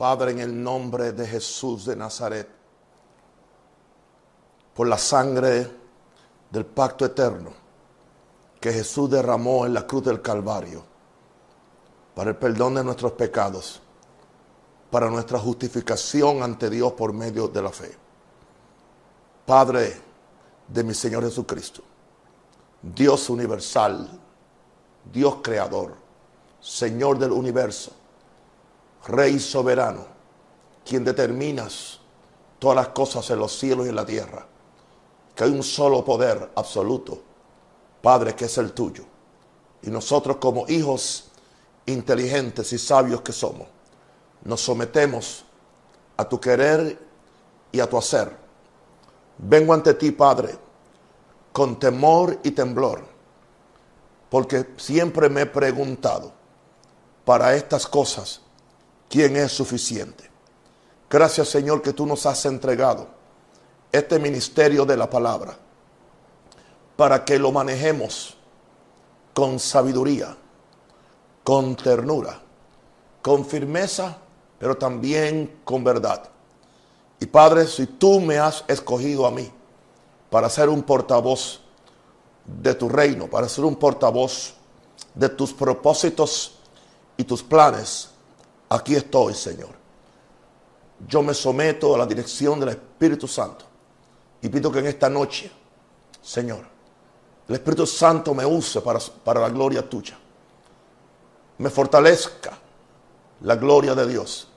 Padre, en el nombre de Jesús de Nazaret, por la sangre del pacto eterno que Jesús derramó en la cruz del Calvario, para el perdón de nuestros pecados, para nuestra justificación ante Dios por medio de la fe. Padre de mi Señor Jesucristo, Dios universal, Dios creador, Señor del universo, Rey soberano, quien determinas todas las cosas en los cielos y en la tierra, que hay un solo poder absoluto, Padre, que es el tuyo. Y nosotros como hijos inteligentes y sabios que somos, nos sometemos a tu querer y a tu hacer. Vengo ante ti, Padre, con temor y temblor, porque siempre me he preguntado para estas cosas, ¿quién es suficiente? Gracias Señor que tú nos has entregado este ministerio de la palabra para que lo manejemos con sabiduría, con ternura, con firmeza, pero también con verdad. Y Padre, si tú me has escogido a mí para ser un portavoz de tu reino, para ser un portavoz de tus propósitos y tus planes, aquí estoy, Señor. Yo me someto a la dirección del Espíritu Santo y pido que en esta noche, Señor, el Espíritu Santo me use para, para la gloria tuya. Me fortalezca la gloria de Dios.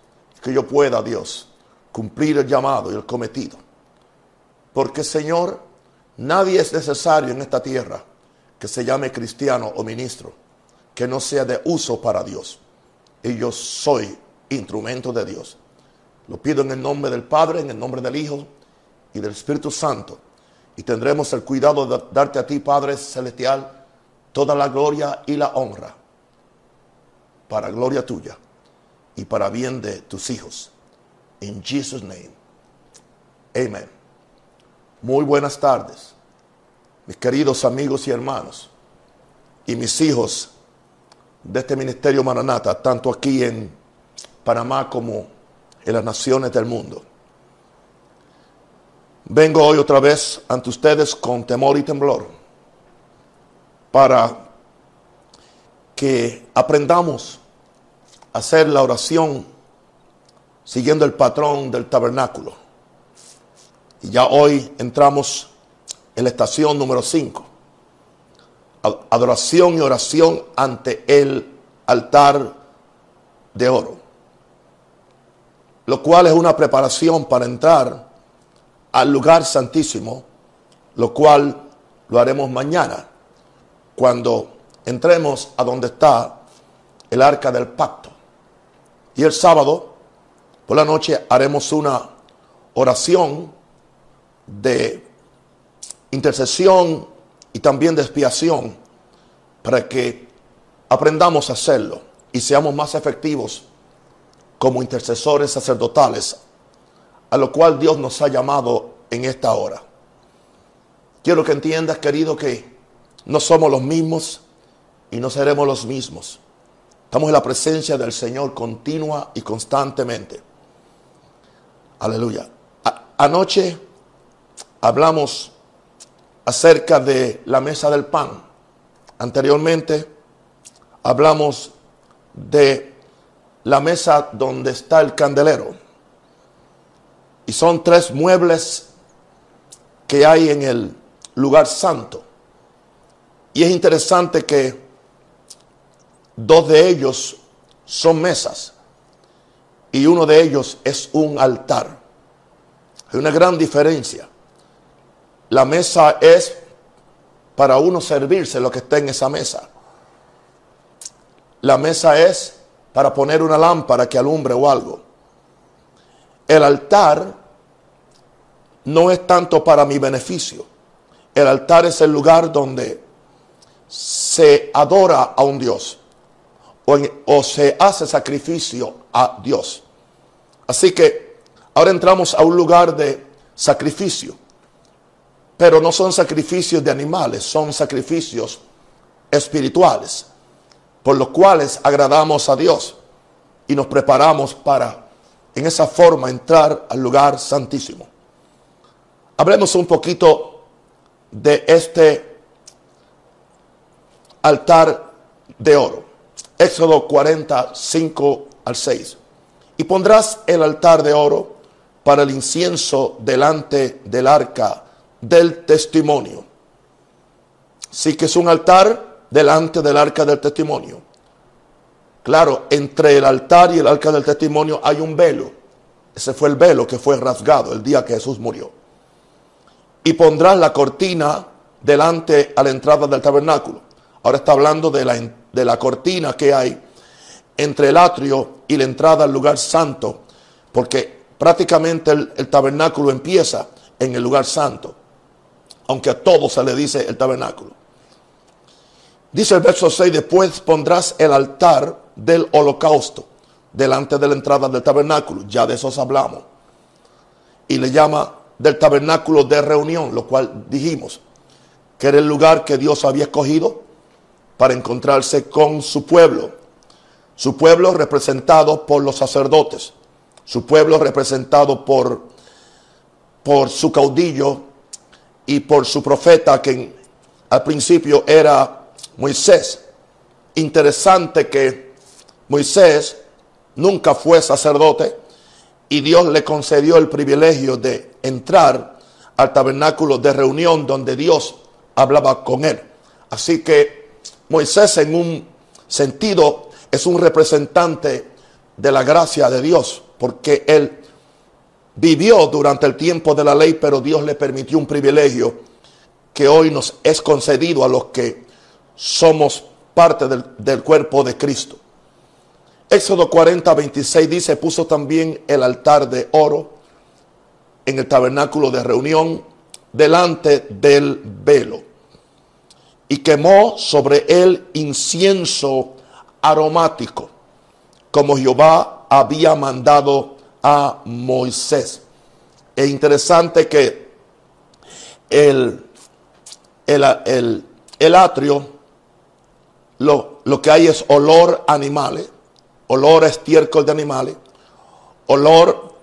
Que yo pueda, Dios, cumplir el llamado y el cometido. Porque, Señor, nadie es necesario en esta tierra que se llame cristiano o ministro que no sea de uso para Dios. Y yo soy instrumento de Dios. Lo pido en el nombre del Padre, en el nombre del Hijo y del Espíritu Santo. Y tendremos el cuidado de darte a ti, Padre Celestial, toda la gloria y la honra. Para gloria tuya y para bien de tus hijos. In Jesus' name. Amen. Muy buenas tardes, mis queridos amigos y hermanos, y mis hijos de este ministerio Maranata, tanto aquí en Panamá como en las naciones del mundo. Vengo hoy otra vez ante ustedes con temor y temblor para que aprendamos a hacer la oración siguiendo el patrón del tabernáculo. Y ya hoy entramos en la estación número 5 adoración y oración ante el altar de oro. Lo cual es una preparación para entrar al lugar santísimo, lo cual lo haremos mañana, cuando entremos a donde está el arca del pacto. Y el sábado, por la noche, haremos una oración de intercesión y también de expiación para que aprendamos a hacerlo y seamos más efectivos como intercesores sacerdotales, a lo cual Dios nos ha llamado en esta hora. Quiero que entiendas, querido, que no somos los mismos y no seremos los mismos. Estamos en la presencia del Señor continua y constantemente. Aleluya. anoche hablamos acerca de la mesa del pan. Anteriormente hablamos de la mesa donde está el candelero. Y son tres muebles que hay en el lugar santo. Y es interesante que dos de ellos son mesas y uno de ellos es un altar. Hay una gran diferencia. La mesa es para uno servirse lo que está en esa mesa. La mesa es para poner una lámpara que alumbre o algo. El altar no es tanto para mi beneficio. El altar es el lugar donde se adora a un Dios o, o se hace sacrificio a Dios. Así que ahora entramos a un lugar de sacrificio. Pero no son sacrificios de animales, son sacrificios espirituales, por los cuales agradamos a Dios y nos preparamos para en esa forma entrar al lugar santísimo. Hablemos un poquito de este altar de oro. Éxodo 45 al 6. Y pondrás el altar de oro para el incienso delante del arca del testimonio. Sí que es un altar delante del arca del testimonio. Claro, entre el altar y el arca del testimonio hay un velo. Ese fue el velo que fue rasgado el día que Jesús murió. Y pondrás la cortina delante a la entrada del tabernáculo. Ahora está hablando de la, de la cortina que hay entre el atrio y la entrada al lugar santo, porque prácticamente el, tabernáculo empieza en el lugar santo, aunque a todos se le dice el tabernáculo. Dice el verso 6, después pondrás el altar del holocausto delante de la entrada del tabernáculo, ya de esos hablamos, y le llama del tabernáculo de reunión, lo cual dijimos, que era el lugar que Dios había escogido para encontrarse con su pueblo, su pueblo representado por los sacerdotes, su pueblo representado por, por su caudillo y por su profeta, que al principio era Moisés. Interesante que Moisés nunca fue sacerdote y Dios le concedió el privilegio de entrar al tabernáculo de reunión donde Dios hablaba con él. Así que Moisés en un sentido es un representante de la gracia de Dios, porque él vivió durante el tiempo de la ley, pero Dios le permitió un privilegio que hoy nos es concedido a los que somos parte del, cuerpo de Cristo. Éxodo 40, 26 dice, puso también el altar de oro en el tabernáculo de reunión delante del velo y quemó sobre él incienso aromático, como Jehová había mandado a Moisés. Es interesante que el, el, el, atrio, lo, lo, que hay es olor a animales, olor a estiércol de animales, olor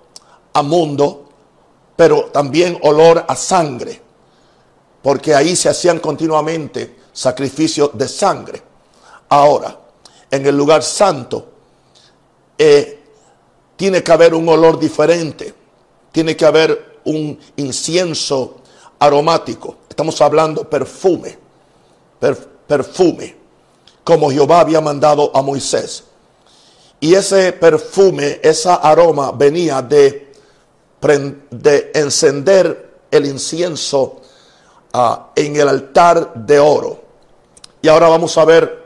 a mundo, pero también olor a sangre, porque ahí se hacían continuamente sacrificios de sangre. Ahora, en el lugar santo, eh, tiene que haber un olor diferente, tiene que haber un incienso aromático. Estamos hablando perfume, perfume, como Jehová había mandado a Moisés. Y ese perfume, esa aroma venía de, de encender el incienso ah, en el altar de oro. Y ahora vamos a ver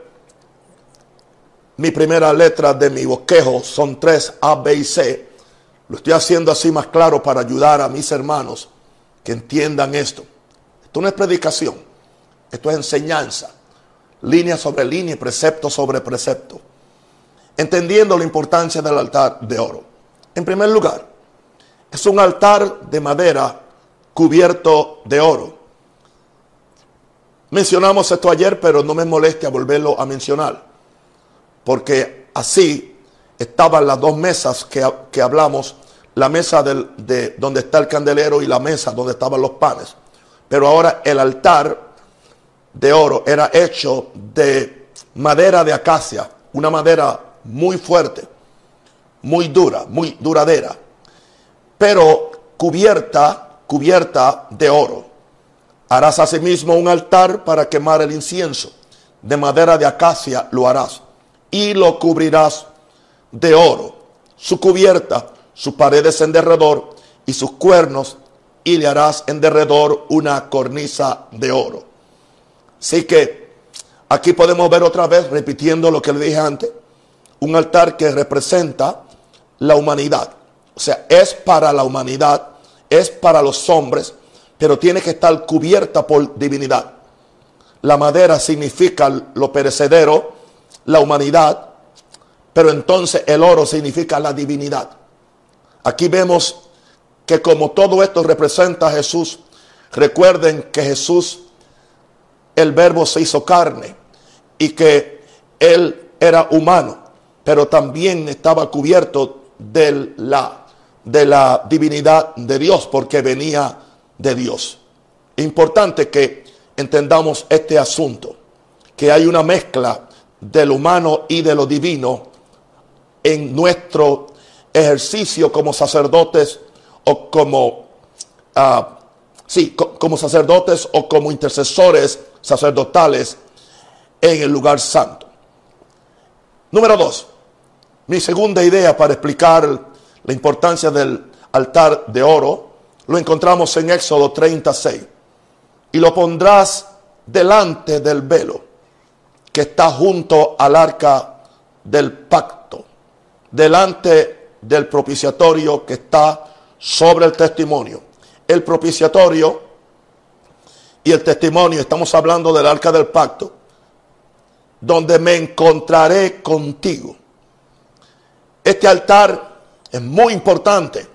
mi primera letra de mi bosquejo son tres A, B y C. Lo estoy haciendo así más claro para ayudar a mis hermanos que entiendan esto. Esto no es predicación, esto es enseñanza. Línea sobre línea, precepto sobre precepto. Entendiendo la importancia del altar de oro. En primer lugar, es un altar de madera cubierto de oro. Mencionamos esto ayer, pero no me moleste a volverlo a mencionar porque así estaban las dos mesas que, hablamos, la mesa de donde está el candelero y la mesa donde estaban los panes. Pero ahora el altar de oro era hecho de madera de acacia, una madera muy fuerte, muy dura, muy duradera, pero cubierta, cubierta de oro. Harás asimismo un altar para quemar el incienso. De madera de acacia lo harás y lo cubrirás de oro, su cubierta, sus paredes en derredor y sus cuernos, y le harás en derredor una cornisa de oro. Así que aquí podemos ver otra vez, repitiendo lo que le dije antes, un altar que representa la humanidad. O sea, es para la humanidad, es para los hombres, pero tiene que estar cubierta por divinidad. La madera significa lo perecedero, la humanidad, pero entonces el oro significa la divinidad. Aquí vemos que como todo esto representa a Jesús, recuerden que Jesús, el verbo se hizo carne y que él era humano, pero también estaba cubierto de la, de la divinidad de Dios, porque venía de Dios. Importante que entendamos este asunto, que hay una mezcla de lo humano y de lo divino en nuestro ejercicio como sacerdotes o como, ah, sí, como sacerdotes o como intercesores sacerdotales en el lugar santo. Número dos, mi segunda idea para explicar la importancia del altar de oro lo encontramos en Éxodo 36. Y lo pondrás delante del velo que está junto al arca del pacto, delante del propiciatorio que está sobre el testimonio. El propiciatorio y el testimonio, estamos hablando del arca del pacto, donde me encontraré contigo. Este altar es muy importante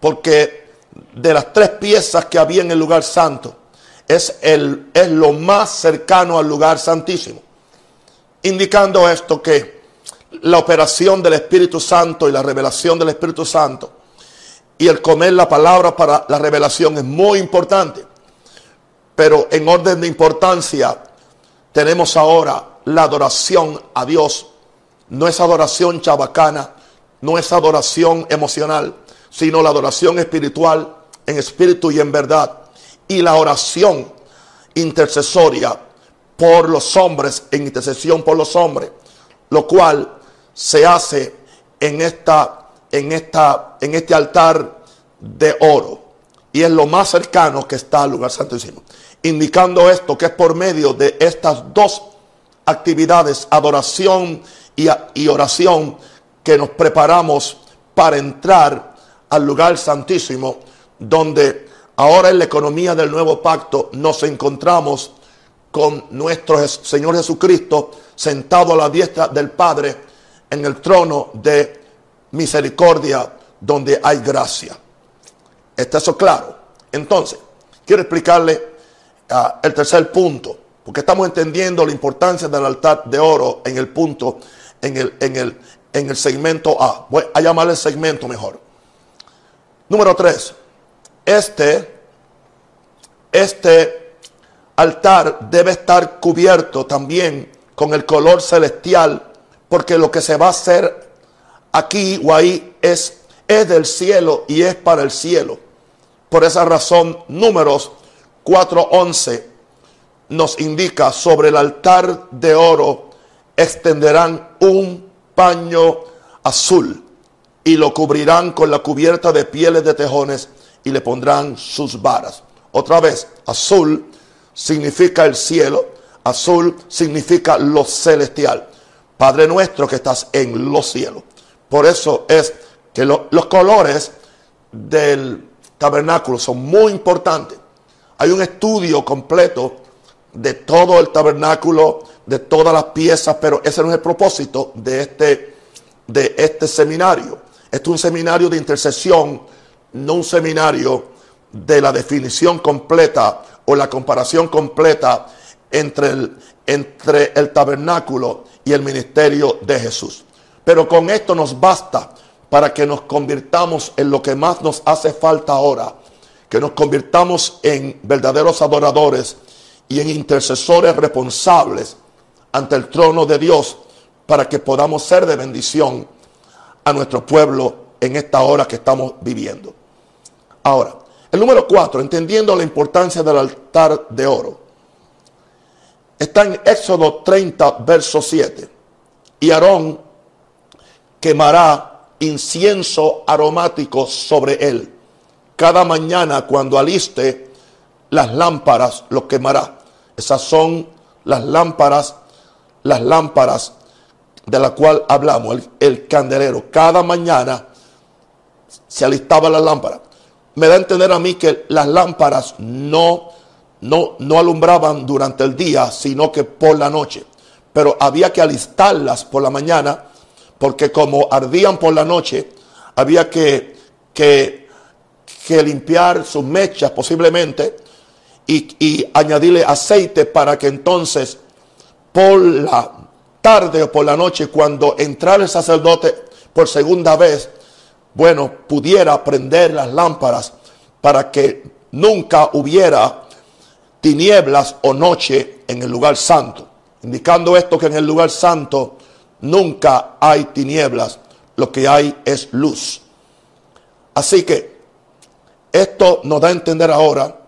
porque de las tres piezas que había en el lugar santo, es, el, es lo más cercano al lugar santísimo. Indicando esto que la operación del Espíritu Santo y la revelación del Espíritu Santo y el comer la palabra para la revelación es muy importante. Pero en orden de importancia tenemos ahora la adoración a Dios. No es adoración chabacana, no es adoración emocional, sino la adoración espiritual en espíritu y en verdad. Y la oración intercesoria por los hombres, en intercesión por los hombres, lo cual se hace en esta, en esta, en este altar de oro. Y es lo más cercano que está al lugar santísimo. Indicando esto que es por medio de estas dos actividades, adoración y, y oración, que nos preparamos para entrar al lugar santísimo, donde ahora en la economía del nuevo pacto nos encontramos con nuestro Señor Jesucristo sentado a la diestra del Padre en el trono de misericordia donde hay gracia. ¿Está eso claro? Entonces, quiero explicarle ah, el tercer punto, porque estamos entendiendo la importancia del altar de oro en el punto, en el, en el, en el segmento A. Voy a llamarle segmento mejor. Número 3. Este, este altar debe estar cubierto también con el color celestial, porque lo que se va a hacer aquí o ahí es, es del cielo y es para el cielo. Por esa razón, números 4.11 nos indica sobre el altar de oro extenderán un paño azul y lo cubrirán con la cubierta de pieles de tejones y le pondrán sus varas. Otra vez, azul significa el cielo, azul significa lo celestial. Padre nuestro que estás en los cielos. Por eso es que los colores del tabernáculo son muy importantes. Hay un estudio completo de todo el tabernáculo, de todas las piezas, pero ese no es el propósito de este, de este seminario. Este es un seminario de intercesión, no un seminario de la definición completa o la comparación completa entre el, entre el tabernáculo y el ministerio de Jesús. Pero con esto nos basta para que nos convirtamos en lo que más nos hace falta ahora, que nos convirtamos en verdaderos adoradores y en intercesores responsables ante el trono de Dios para que podamos ser de bendición a nuestro pueblo en esta hora que estamos viviendo. Ahora, el número cuatro, entendiendo la importancia del altar de oro, está en Éxodo 30, verso 7. Y Aarón quemará incienso aromático sobre él. Cada mañana cuando aliste las lámparas lo quemará. Esas son las lámparas, las lámparas de la cual hablamos, el, candelero. Cada mañana se alistaba la lámpara. Me da a entender a mí que las lámparas no, no, no alumbraban durante el día, sino que por la noche. Pero había que alistarlas por la mañana, porque como ardían por la noche, había que, que, que limpiar sus mechas posiblemente y, añadirle aceite para que entonces por la tarde o por la noche, cuando entrara el sacerdote por segunda vez, bueno, pudiera prender las lámparas para que nunca hubiera tinieblas o noche en el lugar santo. Indicando esto que en el lugar santo nunca hay tinieblas, lo que hay es luz. Así que esto nos da a entender ahora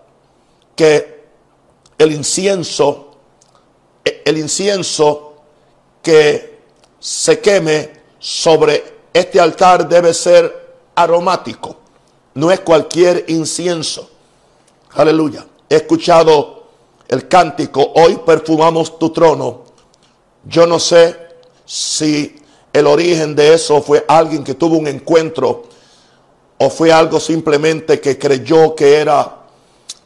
que el incienso, el incienso que se queme sobre este altar debe ser aromático, no es cualquier incienso. Aleluya. He escuchado el cántico, hoy perfumamos tu trono. Yo no sé si el origen de eso fue alguien que tuvo un encuentro o fue algo simplemente que creyó que era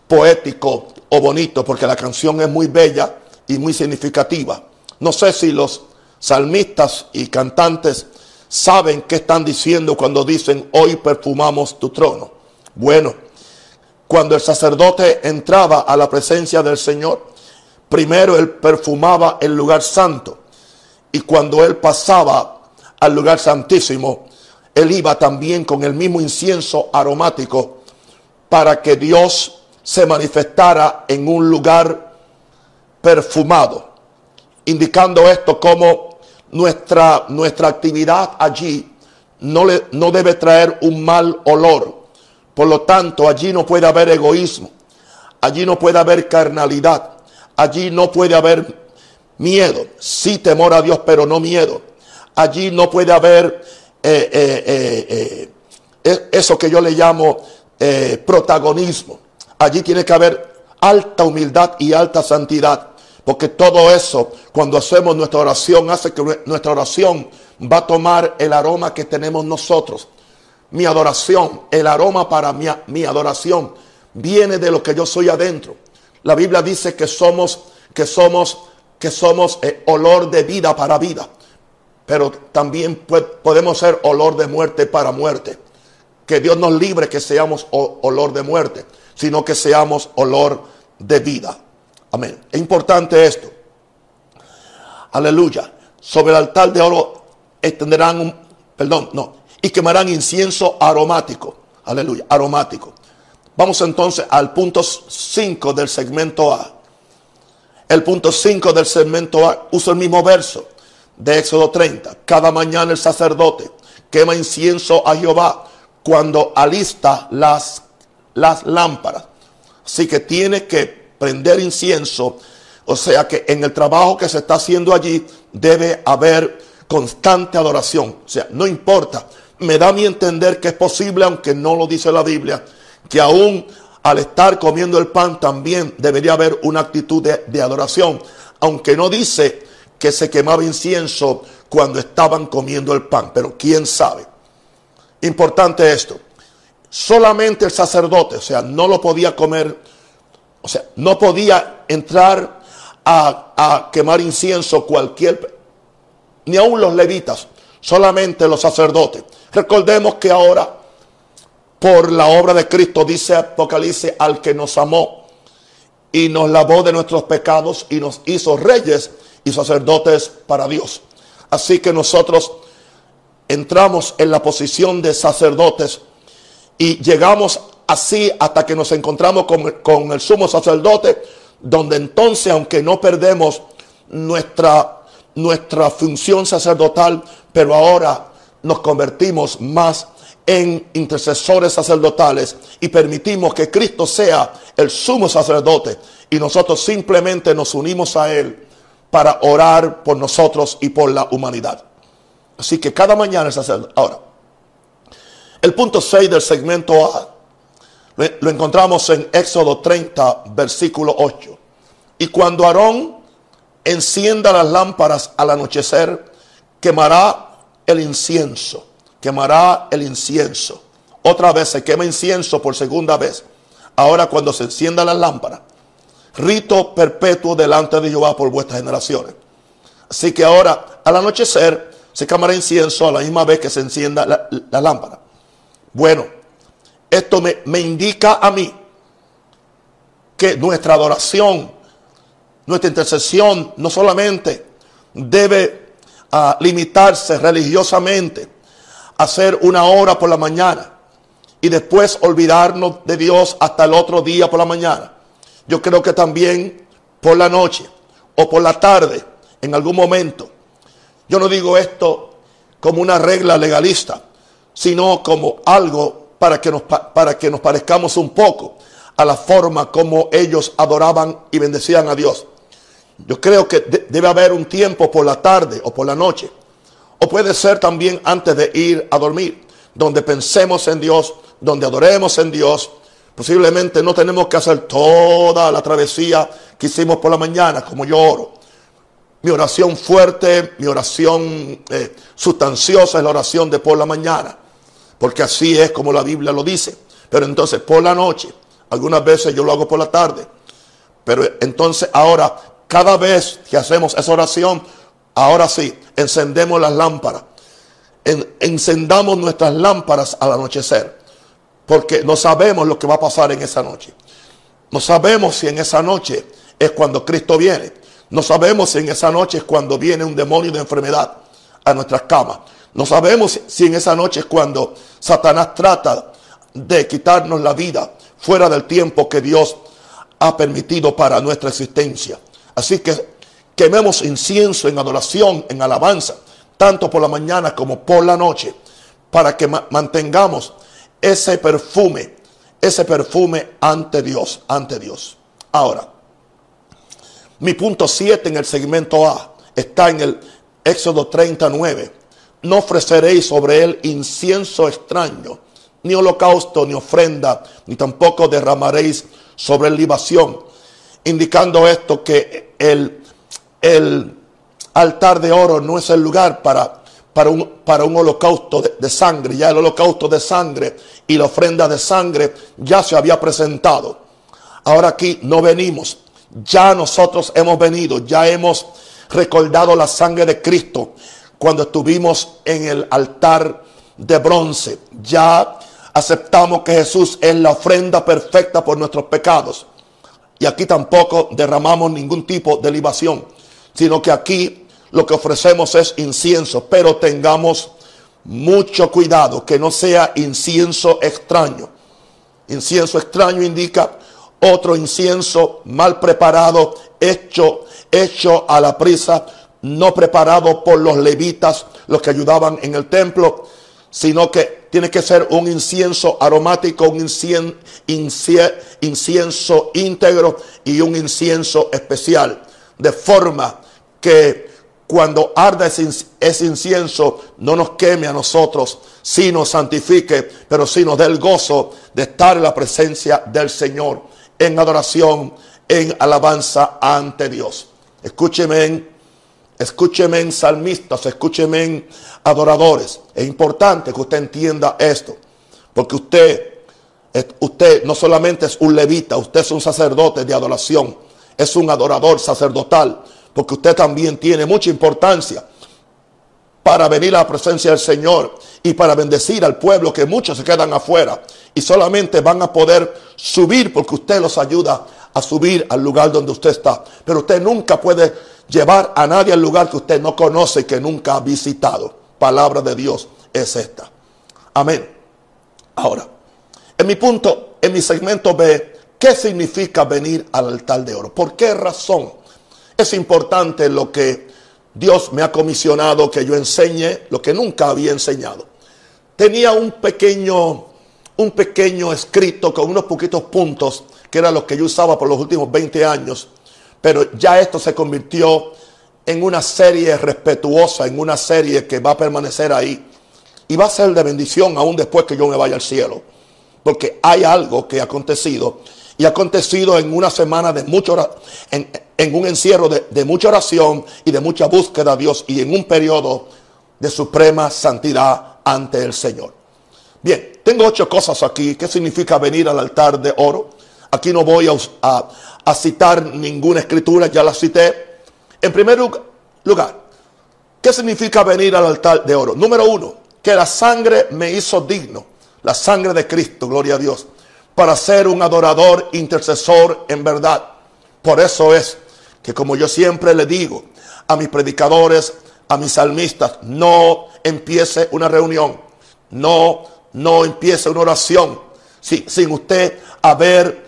poético o bonito, porque la canción es muy bella y muy significativa. No sé si los salmistas y cantantes saben qué están diciendo cuando dicen hoy perfumamos tu trono. Bueno, cuando el sacerdote entraba a la presencia del Señor, primero él perfumaba el lugar santo y cuando él pasaba al lugar santísimo, él iba también con el mismo incienso aromático para que Dios se manifestara en un lugar perfumado, indicando esto como nuestra, nuestra actividad allí no, le, no debe traer un mal olor. Por lo tanto, allí no puede haber egoísmo, allí no puede haber carnalidad, allí no puede haber miedo, sí temor a Dios, pero no miedo. Allí no puede haber eh, eh, eh, eso que yo le llamo protagonismo. Allí tiene que haber alta humildad y alta santidad. Porque todo eso, cuando hacemos nuestra oración, hace que nuestra oración va a tomar el aroma que tenemos nosotros. Mi adoración, el aroma para mi, mi adoración, viene de lo que yo soy adentro. La Biblia dice que somos, que somos que somos eh, olor de vida para vida, pero también podemos ser olor de muerte para muerte. Que Dios nos libre que seamos olor de muerte, sino que seamos olor de vida. Amén. Es importante esto. Aleluya. Sobre el altar de oro extenderán un, perdón, no, y quemarán incienso aromático. Aleluya, aromático. Vamos entonces al punto 5 del segmento A. El punto 5 del segmento A usa el mismo verso de Éxodo 30. Cada mañana el sacerdote quema incienso a Jehová cuando alista las, las lámparas. Así que tiene que prender incienso. O sea que en el trabajo que se está haciendo allí debe haber constante adoración. O sea, no importa. Me da mi entender que es posible, aunque no lo dice la Biblia, que aún al estar comiendo el pan también debería haber una actitud de, adoración, aunque no dice que se quemaba incienso cuando estaban comiendo el pan, pero quién sabe. Importante esto, solamente el sacerdote, o sea, no lo podía comer, o sea, no podía entrar a, a quemar incienso cualquier, ni aun los levitas, solamente los sacerdotes. Recordemos que ahora por la obra de Cristo, dice Apocalipsis, al que nos amó y nos lavó de nuestros pecados y nos hizo reyes y sacerdotes para Dios. Así que nosotros entramos en la posición de sacerdotes y llegamos así hasta que nos encontramos con, el sumo sacerdote, donde entonces, aunque no perdemos nuestra, nuestra función sacerdotal, pero ahora nos convertimos más en intercesores sacerdotales y permitimos que Cristo sea el sumo sacerdote y nosotros simplemente nos unimos a Él para orar por nosotros y por la humanidad. Así que cada mañana el sacerdote. Ahora, el punto 6 del segmento A lo encontramos en Éxodo 30, versículo 8. Y cuando Aarón encienda las lámparas al anochecer, quemará el incienso quemará el incienso. Otra vez se quema incienso por segunda vez. Ahora cuando se encienda la lámpara. Rito perpetuo delante de Jehová por vuestras generaciones. Así que ahora al anochecer se quemará incienso a la misma vez que se encienda la, lámpara. Bueno, esto me, me indica a mí que nuestra adoración, nuestra intercesión no solamente debe ah, limitarse religiosamente hacer una hora por la mañana y después olvidarnos de Dios hasta el otro día por la mañana. Yo creo que también por la noche o por la tarde, en algún momento. Yo no digo esto como una regla legalista, sino como algo para que nos, para que nos parezcamos un poco a la forma como ellos adoraban y bendecían a Dios. Yo creo que debe haber un tiempo por la tarde o por la noche, o puede ser también antes de ir a dormir, donde pensemos en Dios, donde adoremos en Dios. Posiblemente no tenemos que hacer toda la travesía que hicimos por la mañana, como yo oro. Mi oración fuerte, mi oración eh, sustanciosa es la oración de por la mañana, porque así es como la Biblia lo dice. Pero entonces por la noche, algunas veces yo lo hago por la tarde, pero entonces ahora, cada vez que hacemos esa oración, ahora sí, encendemos las lámparas. encendamos nuestras lámparas al anochecer, porque no sabemos lo que va a pasar en esa noche. No sabemos si en esa noche es cuando Cristo viene. No sabemos si en esa noche es cuando viene un demonio de enfermedad a nuestras camas. No sabemos si en esa noche es cuando Satanás trata de quitarnos la vida fuera del tiempo que Dios ha permitido para nuestra existencia. Así que quememos incienso en adoración, en alabanza, tanto por la mañana como por la noche, para que mantengamos ese perfume, ese perfume ante Dios, ante Dios. Ahora, mi punto 7 en el segmento A está en el Éxodo 39. No ofreceréis sobre él incienso extraño, ni holocausto, ni ofrenda, ni tampoco derramaréis sobre él libación. Indicando esto que el, el altar de oro no es el lugar para, para, un, para un holocausto de, de sangre. Ya el holocausto de sangre y la ofrenda de sangre ya se había presentado. Ahora aquí no venimos ya nosotros hemos venido, ya hemos recordado la sangre de Cristo cuando estuvimos en el altar de bronce. Ya aceptamos que Jesús es la ofrenda perfecta por nuestros pecados. Y aquí tampoco derramamos ningún tipo de libación, sino que aquí lo que ofrecemos es incienso, pero tengamos mucho cuidado que no sea incienso extraño. Incienso extraño indica otro incienso mal preparado, hecho, hecho a la prisa, no preparado por los levitas, los que ayudaban en el templo, sino que tiene que ser un incienso aromático, un incienso, incienso íntegro y un incienso especial. De forma que cuando arda ese, incienso no nos queme a nosotros, sino santifique, pero sí nos dé el gozo de estar en la presencia del Señor en adoración, en alabanza ante Dios. Escúcheme, escúcheme salmistas, escúcheme adoradores. Es importante que usted entienda esto, porque usted, usted no solamente es un levita, usted es un sacerdote de adoración, es un adorador sacerdotal, porque usted también tiene mucha importancia para venir a la presencia del Señor y para bendecir al pueblo que muchos se quedan afuera y solamente van a poder subir porque usted los ayuda a subir al lugar donde usted está. Pero usted nunca puede llevar a nadie al lugar que usted no conoce y que nunca ha visitado. Palabra de Dios es esta. Amén. Ahora, en mi punto, en mi segmento B, ¿qué significa venir al altar de oro? ¿Por qué razón es importante lo que Dios me ha comisionado que yo enseñe lo que nunca había enseñado. Tenía un pequeño, un pequeño escrito con unos poquitos puntos, que era lo que yo usaba por los últimos 20 años, pero ya esto se convirtió en una serie respetuosa, en una serie que va a permanecer ahí y va a ser de bendición aún después que yo me vaya al cielo. Porque hay algo que ha acontecido y ha acontecido en una semana de mucho, en, un encierro de, mucha oración y de mucha búsqueda a Dios y en un periodo de suprema santidad ante el Señor. Bien, tengo ocho cosas aquí. ¿Qué significa venir al altar de oro? Aquí no voy a, citar ninguna escritura, ya la cité. En primer lugar, ¿qué significa venir al altar de oro? Número uno, que la sangre me hizo digno, la sangre de Cristo, gloria a Dios, para ser un adorador, intercesor en verdad. Por eso es que como yo siempre le digo a mis predicadores, a mis salmistas, no empiece una reunión no, no empiece una oración sin, usted haber,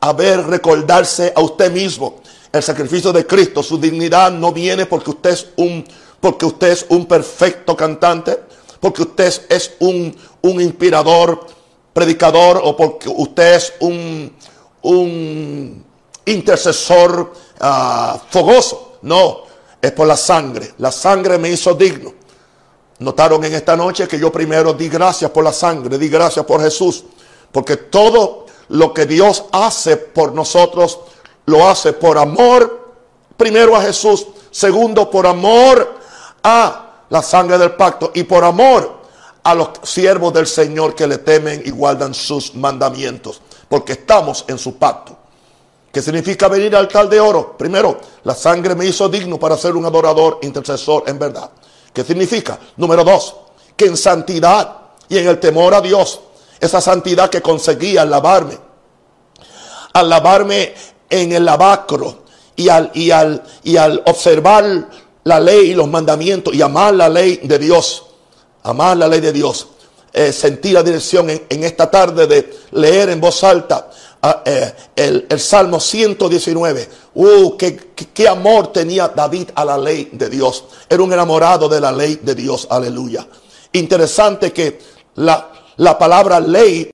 haber recordarse a usted mismo el sacrificio de Cristo. Su dignidad no viene porque usted es un, porque usted es un perfecto cantante, porque usted es un, un inspirador, predicador o porque usted es un, un intercesor ah, fogoso. No, es por la sangre. La sangre me hizo digno. Notaron en esta noche que yo primero di gracias por la sangre, di gracias por Jesús, porque todo lo que Dios hace por nosotros lo hace por amor, primero a Jesús, segundo por amor a la sangre del pacto y por amor a los siervos del Señor que le temen y guardan sus mandamientos, porque estamos en su pacto. ¿Qué significa venir al altar de oro? Primero, la sangre me hizo digno para ser un adorador, intercesor en verdad. ¿Qué significa? Número dos, que en santidad y en el temor a Dios, esa santidad que conseguí al lavarme, al lavarme en el lavacro y al, y al, y al observar la ley y los mandamientos y amar la ley de Dios, amar la ley de Dios, eh, la dirección en, esta tarde de leer en voz alta ah, eh, el, el, Salmo 119. Uh, qué, qué, amor tenía David a la ley de Dios. Era un enamorado de la ley de Dios. Aleluya. Interesante que la, la palabra ley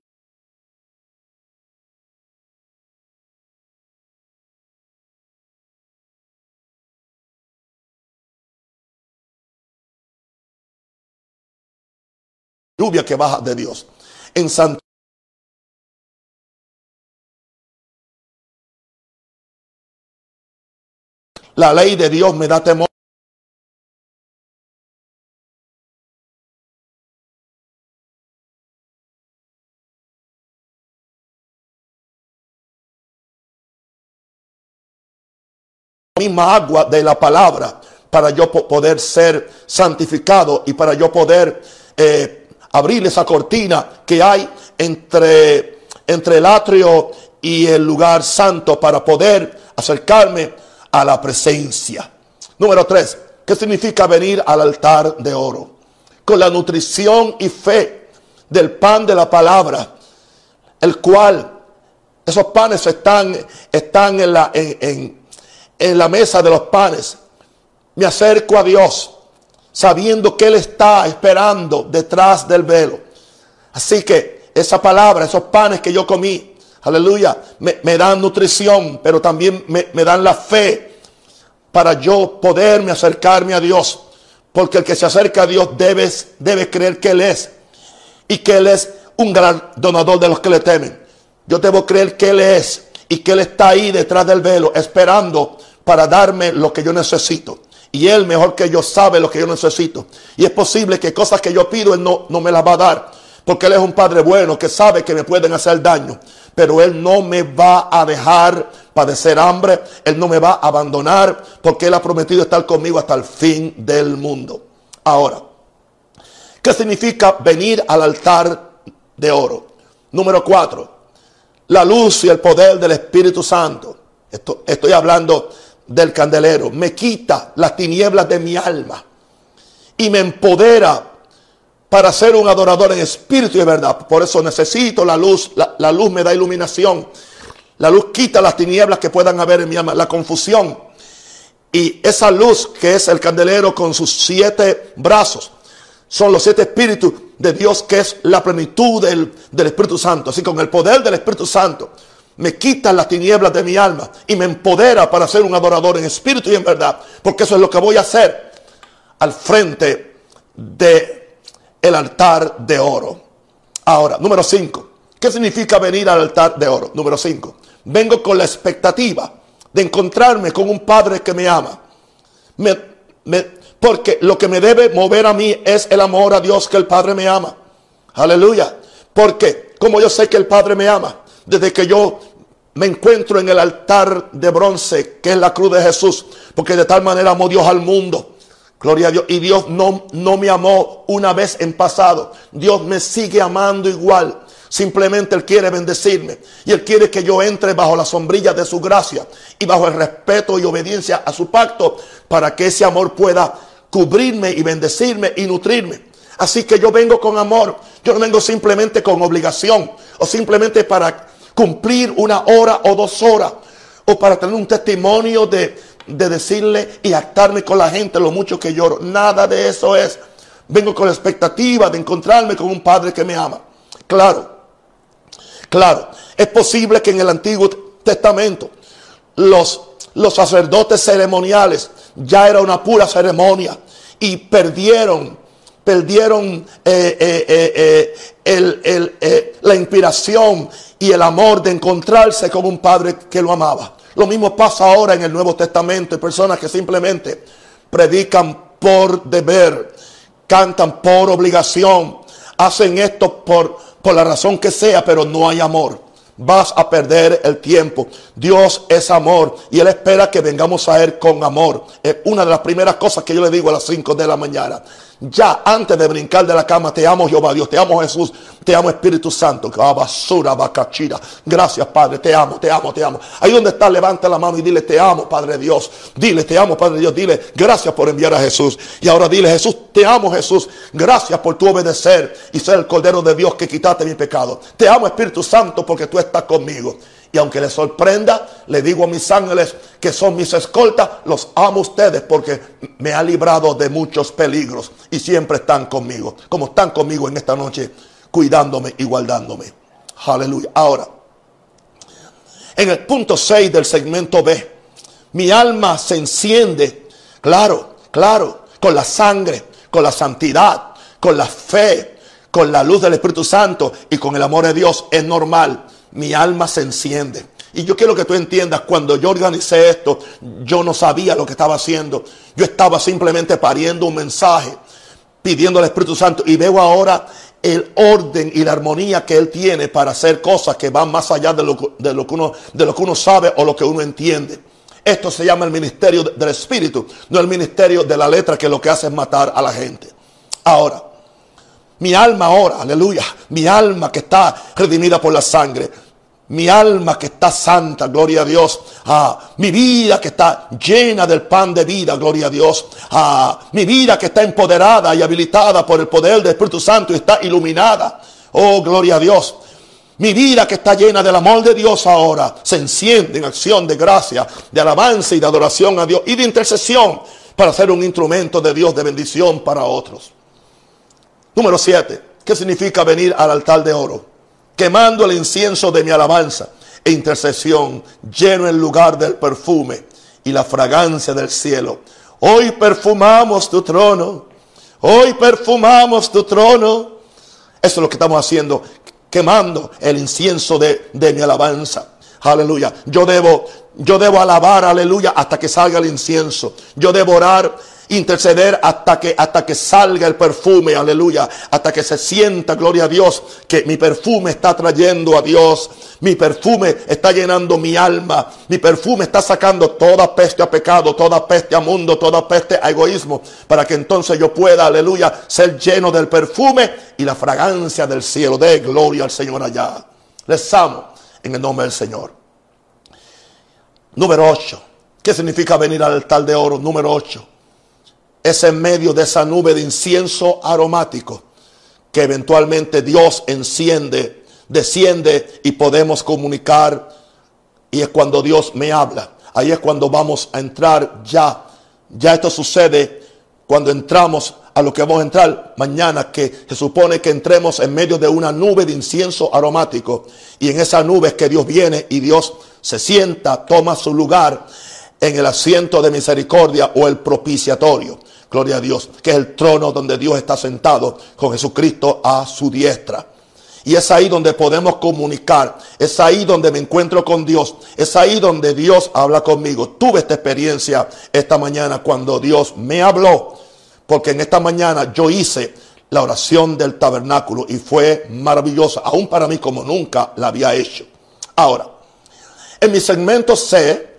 lluvia que baja de Dios. En Santo La ley de Dios me da temor. misma agua de la palabra para yo poder ser santificado y para yo poder eh, abrir esa cortina que hay entre, entre el atrio y el lugar santo para poder acercarme a la presencia. Número tres, ¿qué significa venir al altar de oro? Con la nutrición y fe del pan de la palabra, el cual esos panes están, están en, la, en, en la mesa de los panes. Me acerco a Dios sabiendo que Él está esperando detrás del velo. Así que esa palabra, esos panes que yo comí, aleluya, me, dan nutrición, pero también me, dan la fe para yo poderme acercarme a Dios. Porque el que se acerca a Dios debe, debe creer que Él es y que Él es un gran donador de los que le temen. Yo debo creer que Él es y que Él está ahí detrás del velo esperando para darme lo que yo necesito. Y Él mejor que yo sabe lo que yo necesito. Y es posible que cosas que yo pido Él no, no me las va a dar. Porque Él es un Padre bueno que sabe que me pueden hacer daño. Pero Él no me va a dejar padecer hambre. Él no me va a abandonar. Porque Él ha prometido estar conmigo hasta el fin del mundo. Ahora, ¿qué significa venir al altar de oro? Número cuatro, la luz y el poder del Espíritu Santo. Esto, estoy hablando del candelero, me quita las tinieblas de mi alma y me empodera para ser un adorador en espíritu y de verdad. Por eso necesito la luz, la, luz me da iluminación. La luz quita las tinieblas que puedan haber en mi alma, la confusión. Y esa luz que es el candelero con sus siete brazos, son los siete espíritus de Dios que es la plenitud del, del Espíritu Santo. Así con el poder del Espíritu Santo me quita las tinieblas de mi alma y me empodera para ser un adorador en espíritu y en verdad, porque eso es lo que voy a hacer al frente de el altar de oro. Ahora, número 5. ¿Qué significa venir al altar de oro? Número 5. Vengo con la expectativa de encontrarme con un padre que me ama. porque lo que me debe mover a mí es el amor a Dios que el Padre me ama. Aleluya. Porque como yo sé que el Padre me ama, desde que yo me encuentro en el altar de bronce, que es la cruz de Jesús, porque de tal manera amó Dios al mundo. Gloria a Dios. Y Dios no, no me amó una vez en pasado. Dios me sigue amando igual. Simplemente Él quiere bendecirme. Y Él quiere que yo entre bajo la sombrilla de su gracia y bajo el respeto y obediencia a su pacto para que ese amor pueda cubrirme y bendecirme y nutrirme. Así que yo vengo con amor. Yo no vengo simplemente con obligación o simplemente para cumplir una hora o dos horas o para tener un testimonio de, de decirle y actarme con la gente lo mucho que lloro. Nada de eso es. Vengo con la expectativa de encontrarme con un padre que me ama. Claro, claro, es posible que en el Antiguo Testamento los, los sacerdotes ceremoniales ya era una pura ceremonia y perdieron, perdieron eh, eh, eh, la inspiración y el amor de encontrarse con un padre que lo amaba. Lo mismo pasa ahora en el Nuevo Testamento. Hay personas que simplemente predican por deber, cantan por obligación, hacen esto por, por la razón que sea, pero no hay amor. Vas a perder el tiempo. Dios es amor y Él espera que vengamos a Él con amor. Es una de las primeras cosas que yo le digo a las 5 de la mañana. Ya antes de brincar de la cama, te amo Jehová Dios, te amo Jesús, te amo Espíritu Santo. Basura, bacachira. Gracias Padre, te amo, te amo, te amo. Ahí donde está, levanta la mano y dile, te amo Padre Dios. Dile, te amo Padre Dios. Dile, gracias por enviar a Jesús. Y ahora dile, Jesús, te amo Jesús. Gracias por tu obedecer y ser el Cordero de Dios que quitaste mi pecado. Te amo Espíritu Santo porque tú estás conmigo. Y aunque les sorprenda, le digo a mis ángeles que son mis escoltas, los amo a ustedes porque me ha librado de muchos peligros y siempre están conmigo, como están conmigo en esta noche, cuidándome y guardándome. Aleluya. Ahora, en el punto 6 del segmento B, mi alma se enciende, claro, claro, con la sangre, con la santidad, con la fe, con la luz del Espíritu Santo y con el amor de Dios. Es normal mi alma se enciende. Y yo quiero que tú entiendas, cuando yo organicé esto, yo no sabía lo que estaba haciendo. Yo estaba simplemente pariendo un mensaje, pidiendo al Espíritu Santo. Y veo ahora el orden y la armonía que Él tiene para hacer cosas que van más allá de lo, de lo, que, uno, de lo que uno sabe o lo que uno entiende. Esto se llama el ministerio del Espíritu, no el ministerio de la letra que lo que hace es matar a la gente. Ahora, mi alma ahora, aleluya, mi alma que está redimida por la sangre, mi alma que está santa, gloria a Dios. Ah, mi vida que está llena del pan de vida, gloria a Dios. Ah, mi vida que está empoderada y habilitada por el poder del Espíritu Santo y está iluminada. Oh, gloria a Dios. Mi vida que está llena del amor de Dios ahora se enciende en acción de gracia, de alabanza y de adoración a Dios y de intercesión para ser un instrumento de Dios de bendición para otros. Número 7. ¿Qué significa venir al altar de oro? Quemando el incienso de mi alabanza e intercesión, lleno el lugar del perfume y la fragancia del cielo. Hoy perfumamos tu trono, hoy perfumamos tu trono. Eso es lo que estamos haciendo, quemando el incienso de, de mi alabanza. Aleluya. Yo debo, yo debo alabar, aleluya, hasta que salga el incienso. Yo debo orar interceder hasta que, hasta que salga el perfume, aleluya, hasta que se sienta, gloria a Dios, que mi perfume está trayendo a Dios, mi perfume está llenando mi alma, mi perfume está sacando toda peste a pecado, toda peste a mundo, toda peste a egoísmo, para que entonces yo pueda, aleluya, ser lleno del perfume y la fragancia del cielo, de gloria al Señor allá. Les amo en el nombre del Señor. Número 8. ¿Qué significa venir al altar de oro? Número 8 es en medio de esa nube de incienso aromático que eventualmente Dios enciende, desciende y podemos comunicar. Y es cuando Dios me habla. Ahí es cuando vamos a entrar ya. Ya esto sucede cuando entramos a lo que vamos a entrar mañana, que se supone que entremos en medio de una nube de incienso aromático. Y en esa nube es que Dios viene y Dios se sienta, toma su lugar en el asiento de misericordia o el propiciatorio. Gloria a Dios, que es el trono donde Dios está sentado con Jesucristo a su diestra. Y es ahí donde podemos comunicar. Es ahí donde me encuentro con Dios. Es ahí donde Dios habla conmigo. Tuve esta experiencia esta mañana cuando Dios me habló. Porque en esta mañana yo hice la oración del tabernáculo y fue maravillosa. Aún para mí como nunca la había hecho. Ahora, en mi segmento C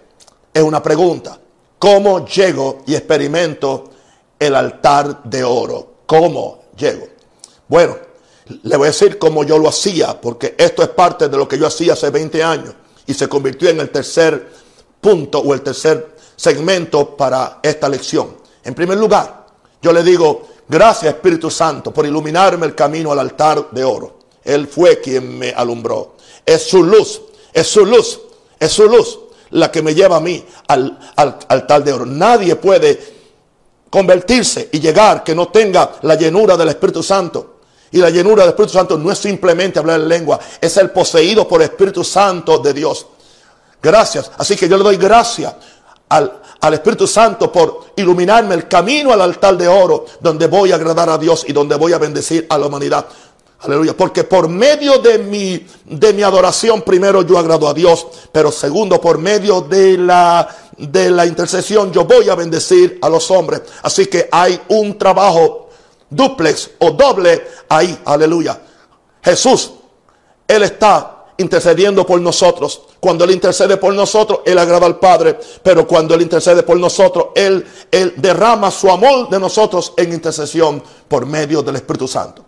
es una pregunta. ¿Cómo llego y experimento el altar de oro. ¿Cómo llego? Bueno, le voy a decir cómo yo lo hacía, porque esto es parte de lo que yo hacía hace 20 años y se convirtió en el tercer punto o el tercer segmento para esta lección. En primer lugar, yo le digo, gracias Espíritu Santo por iluminarme el camino al altar de oro. Él fue quien me alumbró. Es su luz, es su luz, es su luz la que me lleva a mí al, al altar de oro. Nadie puede convertirse y llegar que no tenga la llenura del Espíritu Santo. Y la llenura del Espíritu Santo no es simplemente hablar en lengua, es el poseído por el Espíritu Santo de Dios. Gracias. Así que yo le doy gracias al, al, Espíritu Santo por iluminarme el camino al altar de oro, donde voy a agradar a Dios y donde voy a bendecir a la humanidad. Aleluya. Porque por medio de mi, de mi adoración, primero yo agrado a Dios, pero segundo, por medio de la, de la intercesión, yo voy a bendecir a los hombres. Así que hay un trabajo duplex o doble ahí. Aleluya. Jesús, Él está intercediendo por nosotros. Cuando Él intercede por nosotros, Él agrada al Padre. Pero cuando Él intercede por nosotros, Él, Él derrama su amor de nosotros en intercesión por medio del Espíritu Santo.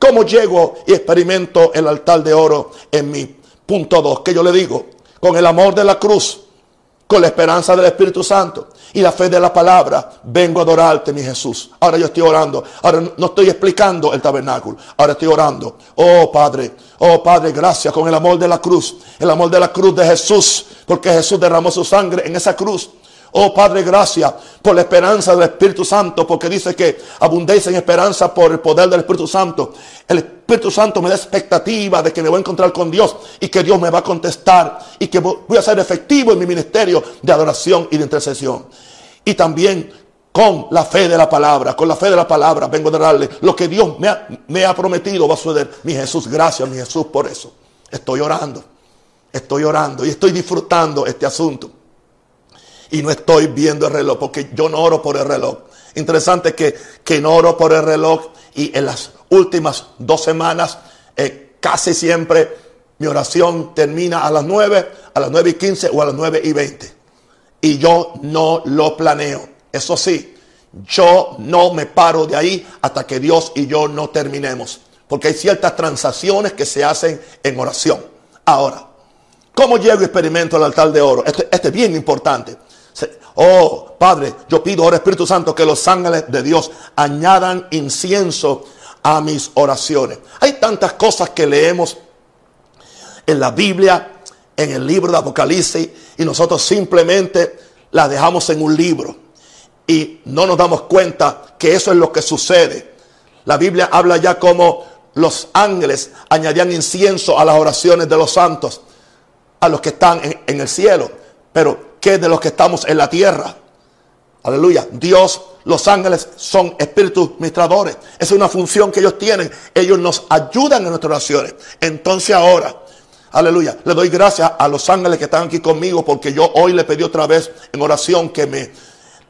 ¿Cómo llego y experimento el altar de oro en mi punto 2? Que yo le digo, con el amor de la cruz, con la esperanza del Espíritu Santo y la fe de la palabra, vengo a adorarte, mi Jesús. Ahora yo estoy orando. Ahora no estoy explicando el tabernáculo. Ahora estoy orando. Oh Padre, oh Padre, gracias con el amor de la cruz. El amor de la cruz de Jesús. Porque Jesús derramó su sangre en esa cruz Oh Padre, gracias por la esperanza del Espíritu Santo, porque dice que abundéis en esperanza por el poder del Espíritu Santo. El Espíritu Santo me da expectativa de que me voy a encontrar con Dios y que Dios me va a contestar y que voy a ser efectivo en mi ministerio de adoración y de intercesión. Y también con la fe de la palabra, con la fe de la palabra vengo a darle lo que Dios me ha, me ha prometido va a suceder. Mi Jesús, gracias mi Jesús por eso. Estoy orando, estoy orando y estoy disfrutando este asunto y no estoy viendo el reloj, porque yo no oro por el reloj. Interesante que, que no oro por el reloj y en las últimas dos semanas eh, casi siempre mi oración termina a las 9, a las 9 y 15 o a las 9 y 20. Y yo no lo planeo. Eso sí, yo no me paro de ahí hasta que Dios y yo no terminemos. Porque hay ciertas transacciones que se hacen en oración. Ahora, ¿cómo llego y experimento el altar de oro? Este, este es bien importante. Oh, Padre, yo pido ahora, Espíritu Santo, que los ángeles de Dios añadan incienso a mis oraciones. Hay tantas cosas que leemos en la Biblia, en el libro de Apocalipsis, y nosotros simplemente las dejamos en un libro. Y no nos damos cuenta que eso es lo que sucede. La Biblia habla ya como los ángeles añadían incienso a las oraciones de los santos, a los que están en, en el cielo. Pero que de los que estamos en la tierra. Aleluya. Dios, los ángeles son espíritus ministradores. Esa es una función que ellos tienen. Ellos nos ayudan en nuestras oraciones. Entonces ahora, aleluya, le doy gracias a los ángeles que están aquí conmigo porque yo hoy le pedí otra vez en oración que me,